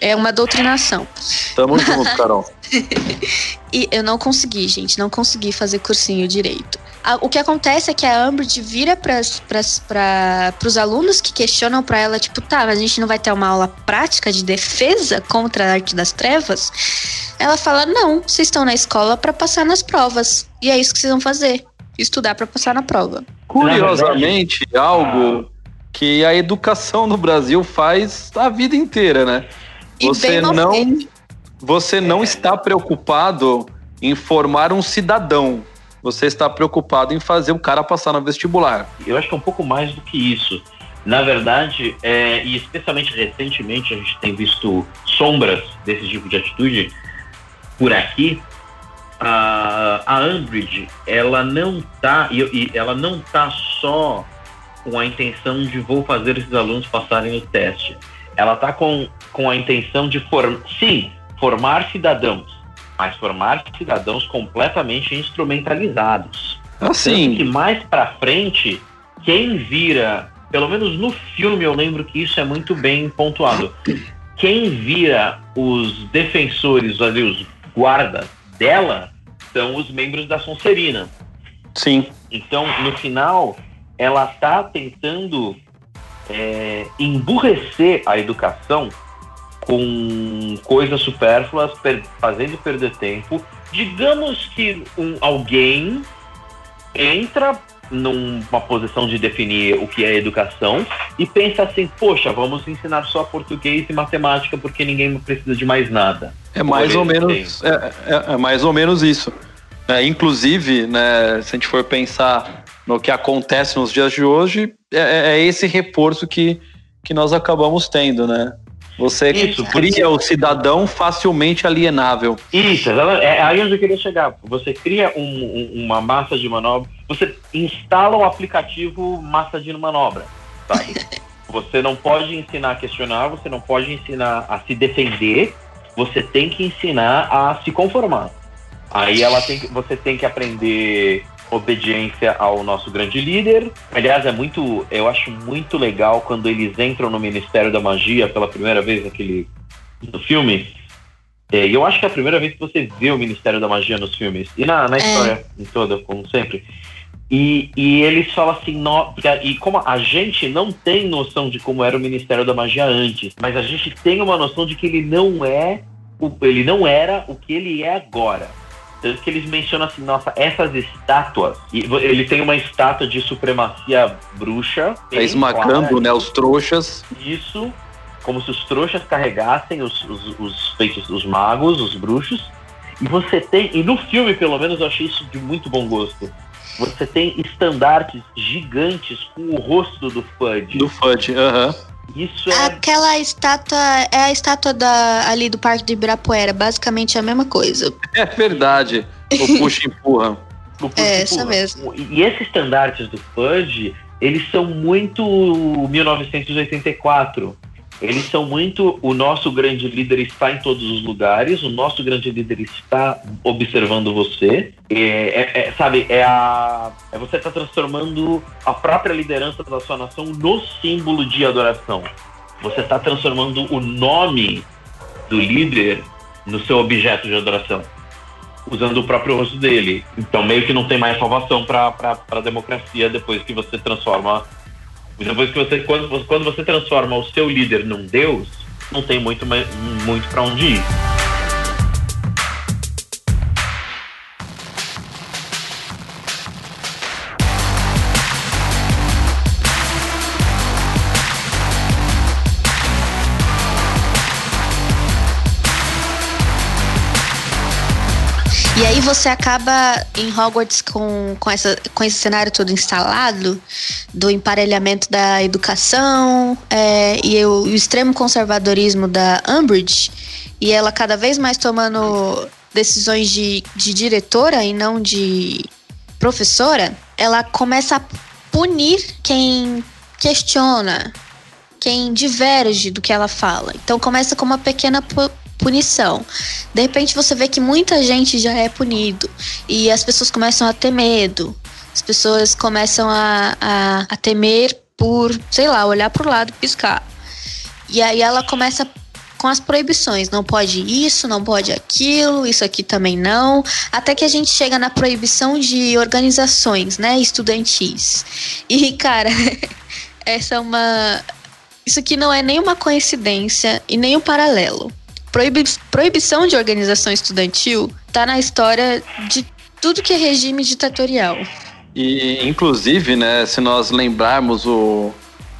é uma doutrinação. Tamo junto, Carol. e eu não consegui, gente, não consegui fazer cursinho direito o que acontece é que a Umbridge vira para os alunos que questionam para ela, tipo, tá, mas a gente não vai ter uma aula prática de defesa contra a arte das trevas? Ela fala, não, vocês estão na escola para passar nas provas. E é isso que vocês vão fazer. Estudar para passar na prova. Curiosamente, algo que a educação no Brasil faz a vida inteira, né? Você não, você não está preocupado em formar um cidadão você está preocupado em fazer o cara passar no vestibular. Eu acho que é um pouco mais do que isso. Na verdade, é, e especialmente recentemente, a gente tem visto sombras desse tipo de atitude por aqui. A, a Umbridge, ela não tá, e, e ela não tá só com a intenção de vou fazer esses alunos passarem no teste. Ela tá com, com a intenção de formar, sim, formar cidadãos, mas formar cidadãos completamente instrumentalizados. Assim, Tanto que mais pra frente, quem vira, pelo menos no filme eu lembro que isso é muito bem pontuado. Quem vira os defensores ali, os guardas dela, são os membros da Sonserina. sim. Então, no final, ela tá tentando é, emburrecer a educação com coisas supérfluas, per- fazendo perder tempo. Digamos que um, alguém entra numa posição de definir o que é educação e pensa assim, poxa, vamos ensinar só português e matemática porque ninguém precisa de mais nada. É mais ou menos, é, é- é mais ou menos isso. É, inclusive, né, se a gente for pensar no que acontece nos dias de hoje, é, é esse reforço que, que nós acabamos tendo, né? Você Isso, cria o cidadão facilmente alienável. Isso, exatamente. é aí onde eu queria chegar. Você cria um- um- uma massa de manobra, você instala o aplicativo massa de manobra, sabe? Você não pode ensinar a questionar, você não pode ensinar a se defender, você tem que ensinar a se conformar. Aí ela tem que, você tem que aprender obediência ao nosso grande líder. Aliás, é muito, eu acho muito legal quando eles entram no Ministério da Magia pela primeira vez naquele no filme. É, E eu acho que é a primeira vez que você vê o Ministério da Magia nos filmes. E na, na É. história em toda, como sempre. E, e eles falam assim, no, e como a gente não tem noção de como era o Ministério da Magia antes, mas a gente tem uma noção de que ele não é, o, ele não era o que ele é agora. Tanto que eles mencionam assim, nossa, essas estátuas. Ele tem uma estátua de supremacia bruxa. Tá esmagando clara, né, os trouxas. isso, como se os trouxas carregassem os, os, os feitos, os magos, os bruxos. E você tem, e no filme, pelo menos, eu achei isso de muito bom gosto. Você tem estandartes gigantes com o rosto do Fudge. Do FUD. aham. Isso é. Aquela estátua é a estátua da, ali do Parque de Ibirapuera, basicamente a mesma coisa. É verdade. O puxa e empurra. o puxa É, e essa empurra. mesmo. E e esses estandartes do Fudge, eles são muito 1984. Eles são muito. O nosso grande líder está em todos os lugares, o nosso grande líder está observando você. É, é- é, sabe, é, a, é você está transformando a própria liderança da sua nação no símbolo de adoração. Você está transformando o nome do líder no seu objeto de adoração, usando o próprio rosto dele. Então, meio que não tem mais salvação para a democracia depois que você transforma depois que você quando, quando você transforma o seu líder num deus, não tem muito muito para onde ir. E aí você acaba em Hogwarts com, com, essa, com esse cenário todo instalado do emparelhamento da educação é, e o, o extremo conservadorismo da Umbridge e ela cada vez mais tomando decisões de, de diretora e não de professora, ela começa a punir quem questiona, quem diverge do que ela fala. Então começa com uma pequena punição. De repente você vê que muita gente já é punido e as pessoas começam a ter medo. As pessoas começam a, a, a temer por, sei lá, olhar pro lado e piscar. E aí ela começa com as proibições. Não pode isso, não pode aquilo, isso aqui também não. Até que a gente chega na proibição de organizações, né, estudantis. E, cara, essa é uma. Isso aqui não é nenhuma coincidência e nem um paralelo. Proibi proibição de organização estudantil tá na história de tudo que é regime ditatorial. E, inclusive, né, se nós lembrarmos o,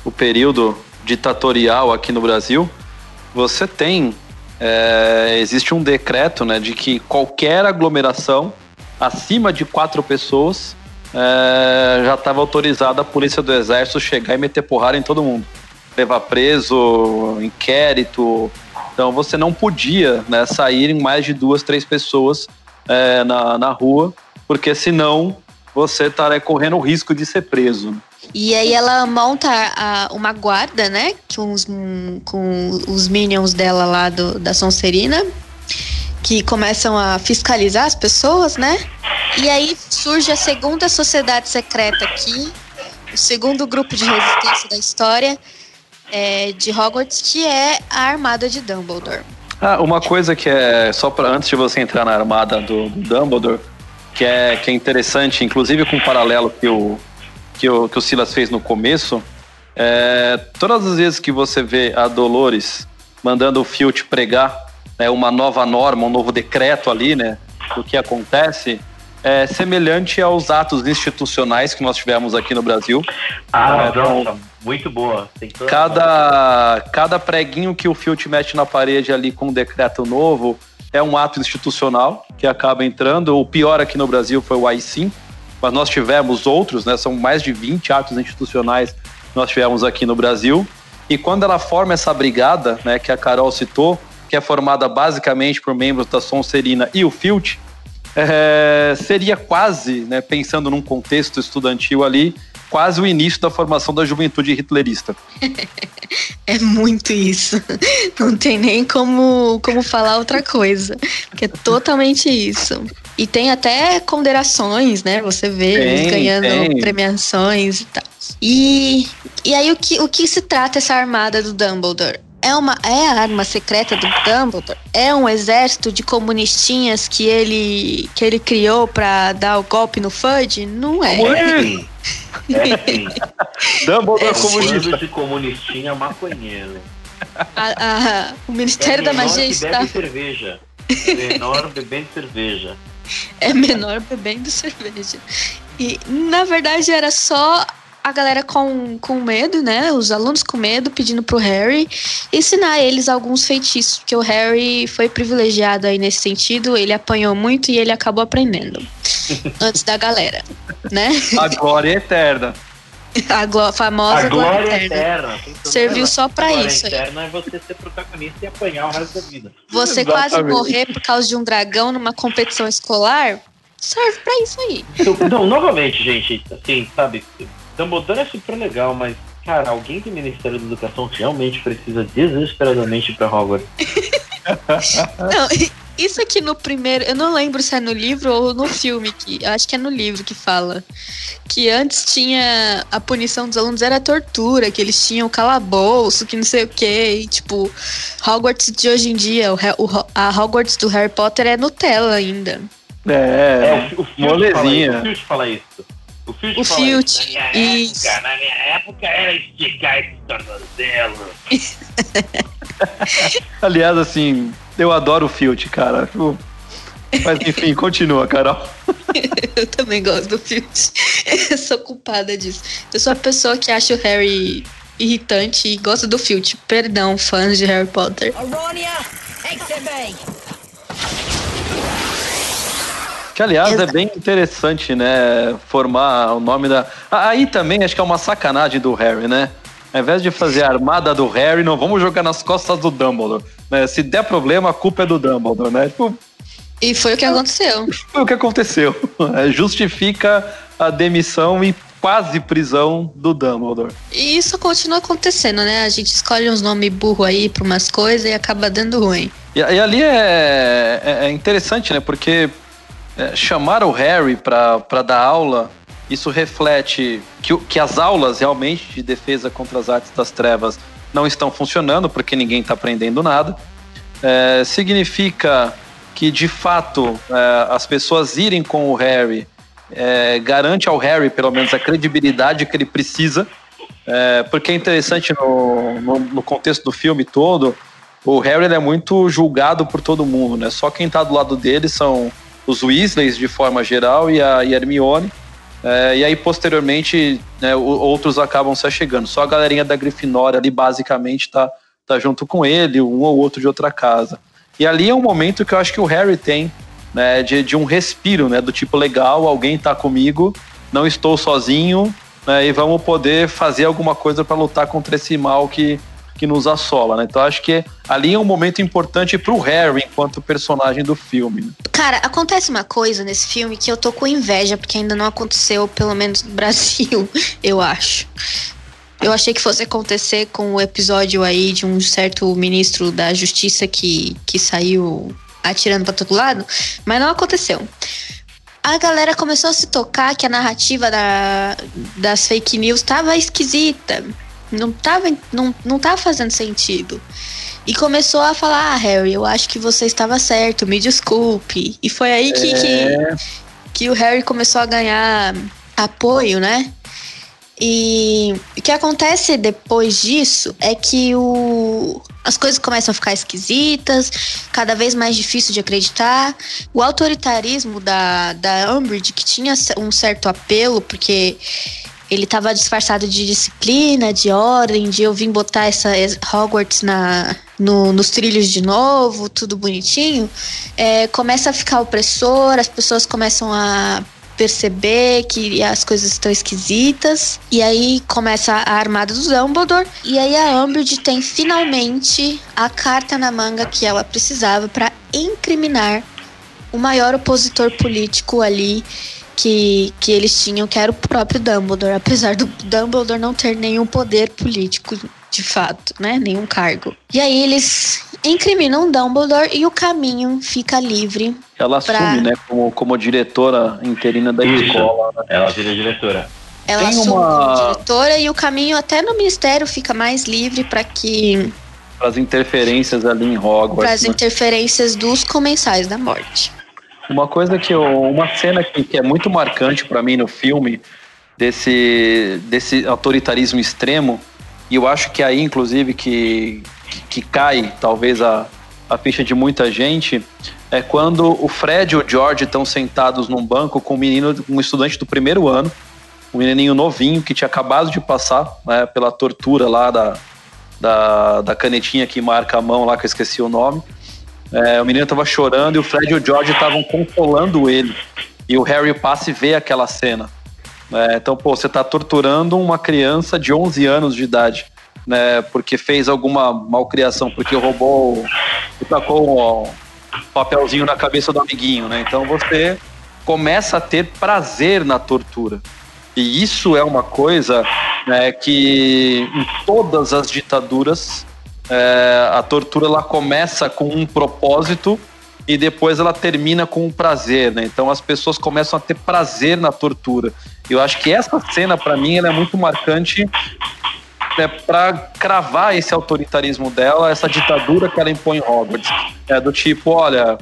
o período ditatorial aqui no Brasil, você tem. é, existe um decreto né, de que qualquer aglomeração acima de quatro pessoas é, já estava autorizada a polícia do exército chegar e meter porrada em todo mundo. Levar preso, inquérito. Então você não podia né, sair em mais de duas, três pessoas é, na, na rua, porque senão você estaria correndo o risco de ser preso. E aí ela monta a, uma guarda, né? Com os, com os minions dela lá do, da Sonserina, que começam a fiscalizar as pessoas, né? E aí surge a segunda sociedade secreta aqui, o segundo grupo de resistência da história é, de Hogwarts, que é a Armada de Dumbledore. Ah, uma coisa que é só para antes de você entrar na armada do, do, Dumbledore, que é, que é interessante, inclusive com o paralelo que o, que o, que o Silas fez no começo, é, todas as vezes que você vê a Dolores mandando o Filch pregar né, uma nova norma, um novo decreto ali, né, do que acontece, é semelhante aos atos institucionais que nós tivemos aqui no Brasil. Ah, é, nossa, muito boa. cada, cada preguinho que o Filt mete na parede ali com um decreto novo é um ato institucional que acaba entrando. O pior aqui no Brasil foi o AI-5, mas nós tivemos outros, né? São mais de 20 atos institucionais que nós tivemos aqui no Brasil. E quando ela forma essa brigada, né, que a Carol citou, que é formada basicamente por membros da Sonserina e o Filt, é, seria quase, né, pensando num contexto estudantil ali, quase o início da formação da juventude hitlerista. é muito isso. Não tem nem como, como falar outra coisa. Que é totalmente isso. E tem até condenações, né? Você vê tem, eles ganhando tem. premiações e tal. E, e aí, o que, o que se trata essa armada do Dumbledore? É uma é a arma secreta do Dumbledore? É um exército de comunistinhas que ele que ele criou para dar o golpe no Fudge? Não é. É sim. É sim. Dumbledore é comunista. de comunistinha maconheiro. A, a, o Ministério é da Magia que está. Bebe cerveja. É menor bebendo cerveja. É menor bebendo cerveja. E na verdade era só a galera com, com medo, né? Os alunos com medo, pedindo pro Harry ensinar eles alguns feitiços, porque o Harry foi privilegiado aí nesse sentido, ele apanhou muito e ele acabou aprendendo antes da galera, né? A glória é eterna. A gló famosa a glória, glória eterna. eterna. Serviu só para isso. A glória eterna é você ser protagonista e apanhar o resto da vida. Você Exatamente. quase morrer por causa de um dragão numa competição escolar, serve para isso aí. Então, novamente, gente, assim, sabe, Dumbledore é super legal, mas, cara, alguém do Ministério da Educação realmente precisa desesperadamente ir pra Hogwarts. não, isso aqui no primeiro, eu não lembro se é no livro ou no filme, que acho que é no livro que fala. Que antes tinha a punição dos alunos era tortura, que eles tinham calabouço, que não sei o que. E, tipo, Hogwarts de hoje em dia, o, o, a Hogwarts do Harry Potter é Nutella ainda. É, é o, o molezinha. Fala isso, o fala isso. O Filt. O Filt. Na minha isso. época, na minha época era esticar esse tornozelo. Aliás, assim, eu adoro o Filt, cara. Mas enfim, continua, Carol. eu também gosto do Filt. Eu sou culpada disso. Eu sou a pessoa que acha o Harry irritante e gosta do Filt. Perdão, fãs de Harry Potter. Aronia, que, aliás, é é bem interessante, né? Formar o nome da. Aí também acho que é uma sacanagem do Harry, né? Ao invés de fazer a armada do Harry, não vamos jogar nas costas do Dumbledore. Né? Se der problema, a culpa é do Dumbledore, né? Tipo, e foi o que aconteceu. Foi o que aconteceu. É, justifica a demissão e quase prisão do Dumbledore. E isso continua acontecendo, né? A gente escolhe uns nomes burro aí pra umas coisas e acaba dando ruim. E, e ali é, é, é interessante, né? Porque é, chamar o Harry para dar aula, isso reflete que, que as aulas realmente de defesa contra as artes das trevas não estão funcionando, porque ninguém está aprendendo nada. É, significa que, de fato, é, as pessoas irem com o Harry é, garante ao Harry, pelo menos, a credibilidade que ele precisa. É, porque é interessante no, no, no, contexto do filme todo, o Harry é muito julgado por todo mundo, né? Só quem está do lado dele são os Weasleys de forma geral e a, Hermione. É, e aí, posteriormente, né, outros acabam se achegando. Só a galerinha da Grifinória ali, basicamente, tá, tá junto com ele, um ou outro de outra casa. E ali é um momento que eu acho que o Harry tem, né, de, de um respiro, né, do tipo, legal, alguém tá comigo, não estou sozinho né, e vamos poder fazer alguma coisa para lutar contra esse mal que, que nos assola, né? Então acho que ali é um momento importante pro Harry enquanto personagem do filme. né? Cara, acontece uma coisa nesse filme que eu tô com inveja, porque ainda não aconteceu, pelo menos no Brasil, eu acho. Eu achei que fosse acontecer com o episódio aí de um certo ministro da justiça que, que saiu atirando pra todo lado, mas não aconteceu. A galera começou a se tocar que a narrativa da, das fake news tava esquisita. Não tava, não, não tava fazendo sentido. E começou a falar, ah, Harry, eu acho que você estava certo, me desculpe. E foi aí que, que, que o Harry começou a ganhar apoio, né? E o que acontece depois disso é que o, as coisas começam a ficar esquisitas, cada vez mais difícil de acreditar. O autoritarismo da, da Umbridge, que tinha um certo apelo, porque ele estava disfarçado de disciplina, de ordem, de eu vim botar essa Hogwarts na, no, nos trilhos de novo, tudo bonitinho, é, começa a ficar opressor, as pessoas começam a perceber que as coisas estão esquisitas. E aí começa a armada do Dumbledore. E aí a Umbridge tem finalmente a carta na manga que ela precisava para incriminar o maior opositor político ali que, que eles tinham, que era o próprio Dumbledore, apesar do Dumbledore não ter nenhum poder político de fato, né? Nenhum cargo. E aí eles incriminam Dumbledore e o caminho fica livre. Ela Pra- assume, né, como, como diretora interina da Isso. escola. né? Ela vira diretora. Ela Tem assume uma- como diretora e o caminho até no ministério fica mais livre para que Para as interferências ali em Hogwarts. para as né? interferências dos comensais da morte. Uma coisa que eu, uma cena que, que é muito marcante para mim no filme desse desse autoritarismo extremo e eu acho que aí inclusive que que, que cai talvez a, a ficha de muita gente é quando o Fred e o George estão sentados num banco com um menino, um estudante do primeiro ano, um menininho novinho que tinha acabado de passar né, pela tortura lá da, da, da canetinha que marca a mão lá, que eu esqueci o nome. É, o menino tava chorando e o Fred e o George estavam consolando ele. E o Harry passa e vê aquela cena. É, então, pô, você tá torturando uma criança de 11 anos de idade, né? Porque fez alguma malcriação, porque roubou, tacou um papelzinho na cabeça do amiguinho, né? Então você começa a ter prazer na tortura. E isso é uma coisa né, que em todas as ditaduras é, a tortura ela começa com um propósito e depois ela termina com um prazer, né? Então as pessoas começam a ter prazer na tortura. Eu acho que essa cena para mim ela é muito marcante né, para cravar esse autoritarismo dela, essa ditadura que ela impõe em Hogwarts. É do tipo, olha,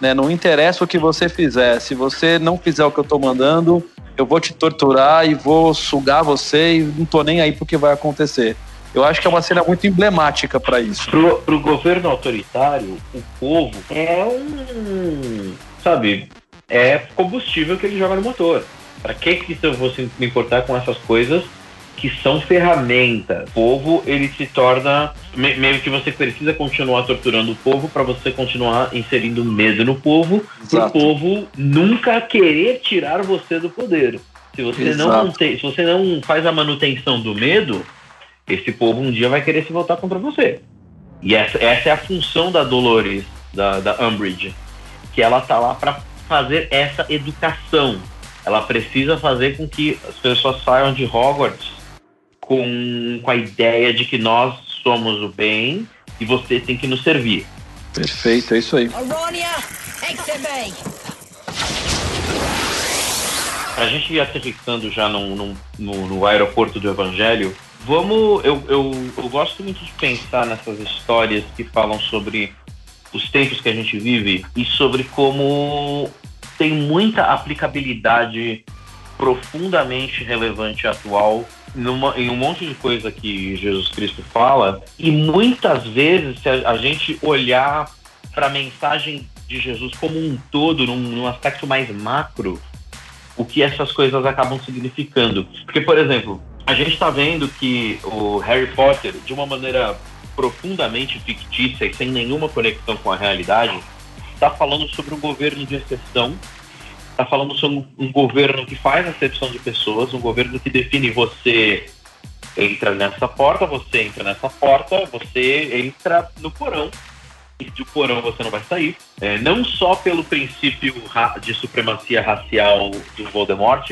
né, não interessa o que você fizer, se você não fizer o que eu tô mandando, eu vou te torturar e vou sugar você e não tô nem aí pro que vai acontecer. Eu acho que é uma cena muito emblemática para isso. Pro, pro governo autoritário, o povo é um. Sabe? É combustível que ele joga no motor. Pra que, que eu vou se- me importar com essas coisas que são ferramentas? O povo, ele se torna. me- meio que você precisa continuar torturando o povo para você continuar inserindo medo no povo, pro Exato. povo nunca querer tirar você do poder. Se você, não Exato. se você não faz a manutenção do medo, esse povo um dia vai querer se voltar contra você. E essa, essa é a função da Dolores, da, da Umbridge, que ela tá lá para fazer essa educação. Ela precisa fazer com que as pessoas saiam de Hogwarts com, com a ideia de que nós somos o bem e você tem que nos servir. Perfeito, é isso aí. Aronia! Pra gente ir aterrissando já num- num- no, no aeroporto do Evangelho, vamos. Eu, eu, eu gosto muito de pensar nessas histórias que falam sobre os tempos que a gente vive e sobre como tem muita aplicabilidade profundamente relevante atual numa, em um monte de coisa que Jesus Cristo fala e muitas vezes se a, a gente olhar para a mensagem de Jesus como um todo, num, num aspecto mais macro, o que essas coisas acabam significando. Porque, por exemplo, a gente está vendo que o Harry Potter, de uma maneira profundamente fictícia e sem nenhuma conexão com a realidade, está falando sobre um governo de exceção está falando sobre um, governo que faz acepção de pessoas, um governo que define você entra nessa porta, você entra nessa porta, você entra no porão e do porão você não vai sair. É, não só pelo princípio de supremacia racial do Voldemort,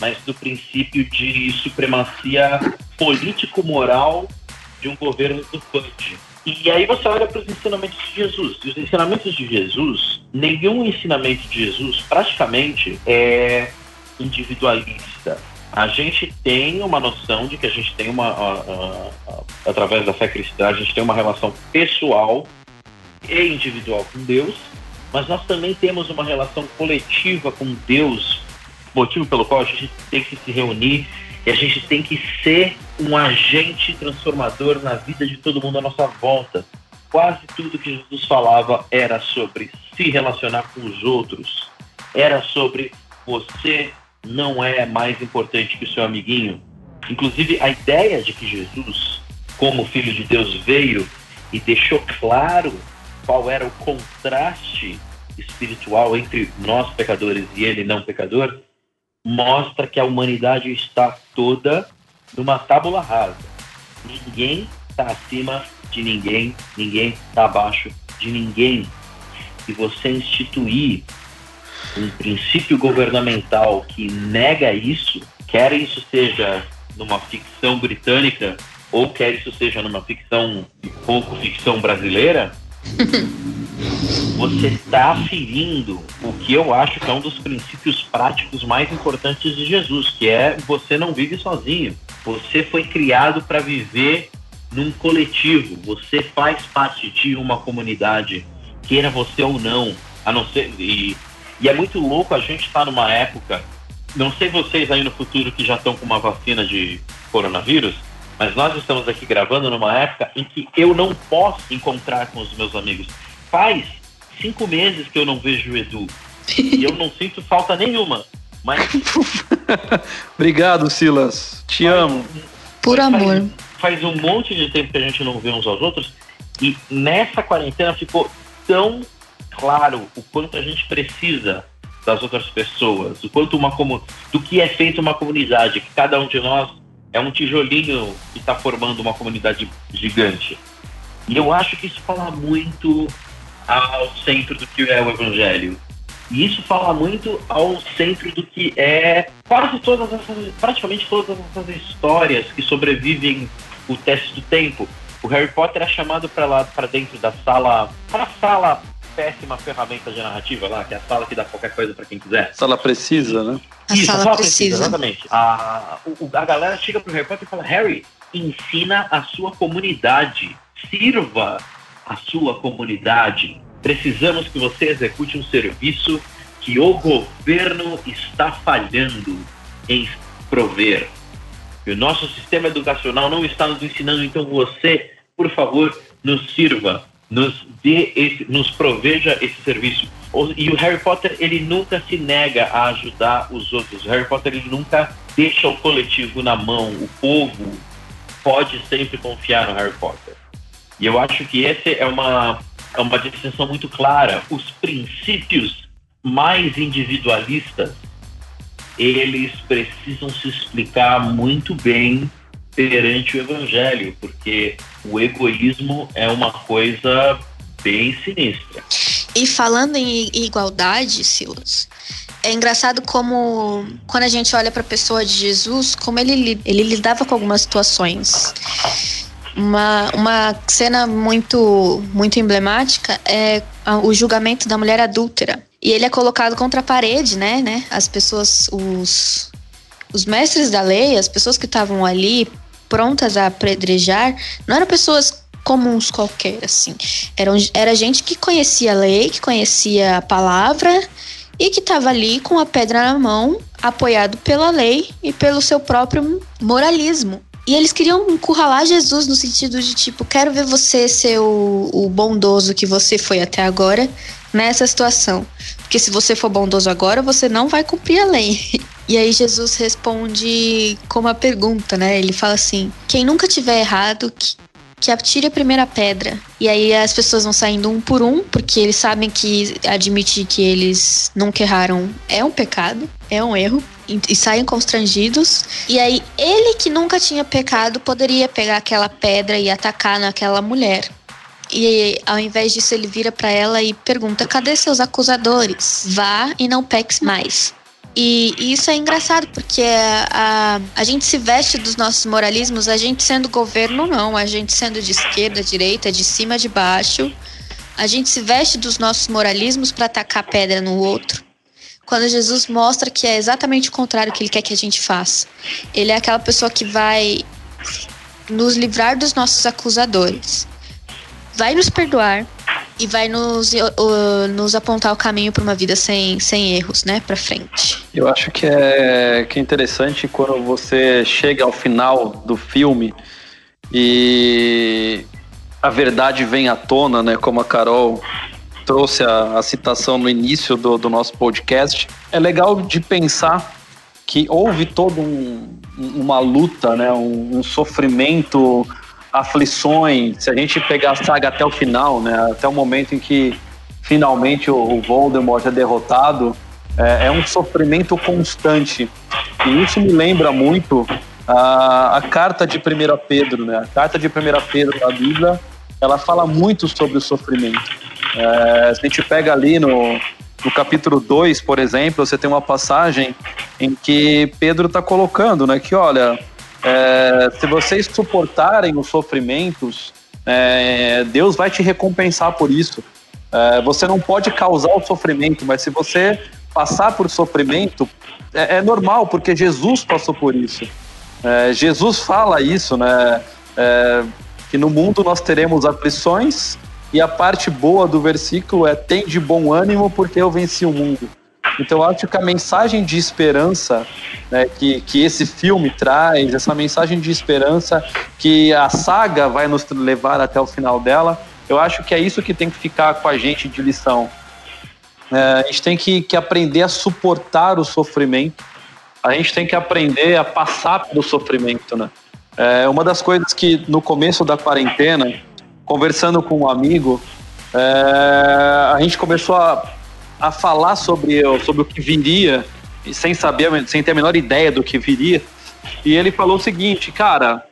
mas do princípio de supremacia político-moral de um governo do Punch. E aí você olha para os ensinamentos de Jesus. E os ensinamentos de Jesus, nenhum ensinamento de Jesus praticamente é individualista. A gente tem uma noção de que a gente tem uma, a, a, a, através da fé cristã, a gente tem uma relação pessoal e individual com Deus, mas nós também temos uma relação coletiva com Deus, motivo pelo qual a gente tem que se reunir e a gente tem que ser um agente transformador na vida de todo mundo à nossa volta. Quase tudo que Jesus falava era sobre se relacionar com os outros, era sobre você não é mais importante que o seu amiguinho. Inclusive, a ideia de que Jesus, como Filho de Deus, veio e deixou claro qual era o contraste espiritual entre nós pecadores e ele não pecador, mostra que a humanidade está toda numa tábula rasa. Ninguém está acima de ninguém, ninguém está abaixo de ninguém. E você instituir um princípio governamental que nega isso, quer isso seja numa ficção britânica ou quer isso seja numa ficção pouco ficção brasileira, você está ferindo o que eu acho que é um dos princípios práticos mais importantes de Jesus, que é você não vive sozinho. Você foi criado para viver num coletivo. Você faz parte de uma comunidade, queira você ou não. A não ser e, e é muito louco a gente estar tá numa época. Não sei vocês aí no futuro que já estão com uma vacina de coronavírus, mas nós estamos aqui gravando numa época em que eu não posso encontrar com os meus amigos. Faz cinco meses que eu não vejo o Edu. e eu não sinto falta nenhuma. Mas. Obrigado, Silas. Te faz, amo. Por faz, amor. Faz um monte de tempo que a gente não vê uns aos outros. E nessa quarentena ficou tão claro o quanto a gente precisa das outras pessoas, o quanto uma como do que é feito uma comunidade, que cada um de nós é um tijolinho que está formando uma comunidade gigante. E eu acho que isso fala muito ao centro do que é o Evangelho. E isso fala muito ao centro do que é quase todas essas, praticamente todas essas histórias que sobrevivem o teste do tempo. O Harry Potter é chamado para lá, para dentro da sala, para a sala péssima ferramenta de narrativa lá, que é a sala que dá qualquer coisa para quem quiser. Sala precisa, né? A Isso, sala, a sala precisa. precisa. Exatamente. A, o, a galera chega pro Harry Potter e fala: Harry, ensina a sua comunidade, sirva a sua comunidade. Precisamos que você execute um serviço que o governo está falhando em prover. E o nosso sistema educacional não está nos ensinando, então você, por favor, nos sirva, nos dê esse, nos proveja esse serviço. E o Harry Potter, ele nunca se nega a ajudar os outros. O Harry Potter, ele nunca deixa o coletivo na mão. O povo pode sempre confiar no Harry Potter. E eu acho que essa é uma é uma distinção muito clara. Os princípios mais individualistas, eles precisam se explicar muito bem perante o evangelho, porque o egoísmo é uma coisa bem sinistra. E falando em igualdade, Silas, é engraçado como quando a gente olha para a pessoa de Jesus, como ele, ele lidava com algumas situações uma, uma cena muito, muito emblemática é o julgamento da mulher adúltera. E ele é colocado contra a parede, né? né? As pessoas, os, os mestres da lei, as pessoas que estavam ali prontas a apedrejar, não eram pessoas comuns qualquer, assim. Eram, era gente que conhecia a lei, que conhecia a palavra e que estava ali com a pedra na mão, apoiado pela lei e pelo seu próprio moralismo. E eles queriam encurralar Jesus no sentido de tipo, quero ver você ser o, o bondoso que você foi até agora nessa situação. Porque se você for bondoso agora, você não vai cumprir a lei. E aí Jesus responde com uma pergunta, né? Ele fala assim: quem nunca tiver errado, que, atire a primeira pedra. E aí as pessoas vão saindo um por um, porque eles sabem que admitir que eles nunca erraram é um pecado, é um erro. E saem constrangidos. E aí, ele que nunca tinha pecado poderia pegar aquela pedra e atacar naquela mulher. E ao invés disso, ele vira para ela e pergunta: cadê seus acusadores? Vá e não peques mais. E, e isso é engraçado, porque a, a gente se veste dos nossos moralismos, a gente sendo governo, não, a gente sendo de esquerda, direita, de cima, de baixo. A gente se veste dos nossos moralismos para atacar pedra no outro. Quando Jesus mostra que é exatamente o contrário que ele quer que a gente faça. Ele é aquela pessoa que vai nos livrar dos nossos acusadores. Vai nos perdoar, e vai nos, nos apontar o caminho para uma vida sem, sem erros, né, para frente. Eu acho que é, que é interessante quando você chega ao final do filme e a verdade vem à tona, né, como a Carol trouxe a, a citação no início do, do nosso podcast. É legal de pensar que houve todo um, uma luta, né, um, um sofrimento aflições, se a gente pegar a saga até o final, né, até o momento em que finalmente o, o Voldemort é derrotado, é, é, um sofrimento constante. E isso me lembra muito a, a carta de 1 Pedro, né? A carta de 1 Pedro da Bíblia, ela fala muito sobre o sofrimento. É, se a gente pega ali no, no capítulo 2, por exemplo, você tem uma passagem em que Pedro está colocando, né, que olha, é, se vocês suportarem os sofrimentos, é, Deus vai te recompensar por isso. É, você não pode causar o sofrimento, mas se você passar por sofrimento, é, é normal, porque Jesus passou por isso. É, Jesus fala isso, né? É, que no mundo nós teremos aflições, e a parte boa do versículo é: tem de bom ânimo, porque eu venci o mundo. Então acho que a mensagem de esperança né, que, que esse filme traz, essa mensagem de esperança que a saga vai nos levar até o final dela, eu acho que é isso que tem que ficar com a gente de lição. É, a gente tem que, que aprender a suportar o sofrimento, a gente tem que aprender a passar pelo sofrimento, né? É, uma das coisas que no começo da quarentena, conversando com um amigo, é, a gente começou a a falar sobre, sobre o que viria, sem saber, sem ter a menor ideia do que viria. E ele falou o seguinte, cara,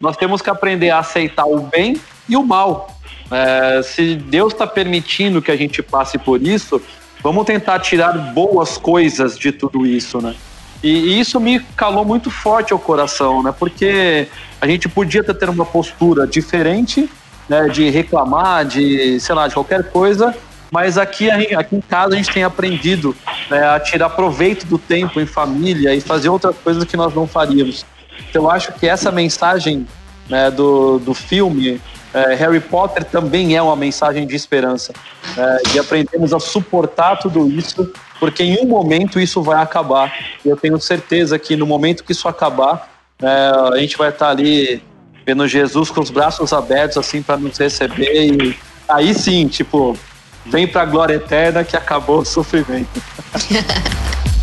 nós temos que aprender a aceitar o bem e o mal. É, se Deus está permitindo que a gente passe por isso, vamos tentar tirar boas coisas de tudo isso, né? E, isso me calou muito forte ao coração, né? Porque a gente podia ter uma postura diferente, né? De reclamar, de sei lá, de qualquer coisa, mas aqui, aqui em casa a gente tem aprendido né, a tirar proveito do tempo em família e fazer outras coisas que nós não faríamos. Então eu acho que essa mensagem né, do, do filme é, Harry Potter também é uma mensagem de esperança, é, de aprendermos a suportar tudo isso, porque em um momento isso vai acabar. E eu tenho certeza que no momento que isso acabar, é, a gente vai estar ali vendo Jesus com os braços abertos assim para nos receber e aí sim, tipo, Vem pra glória eterna que acabou o sofrimento.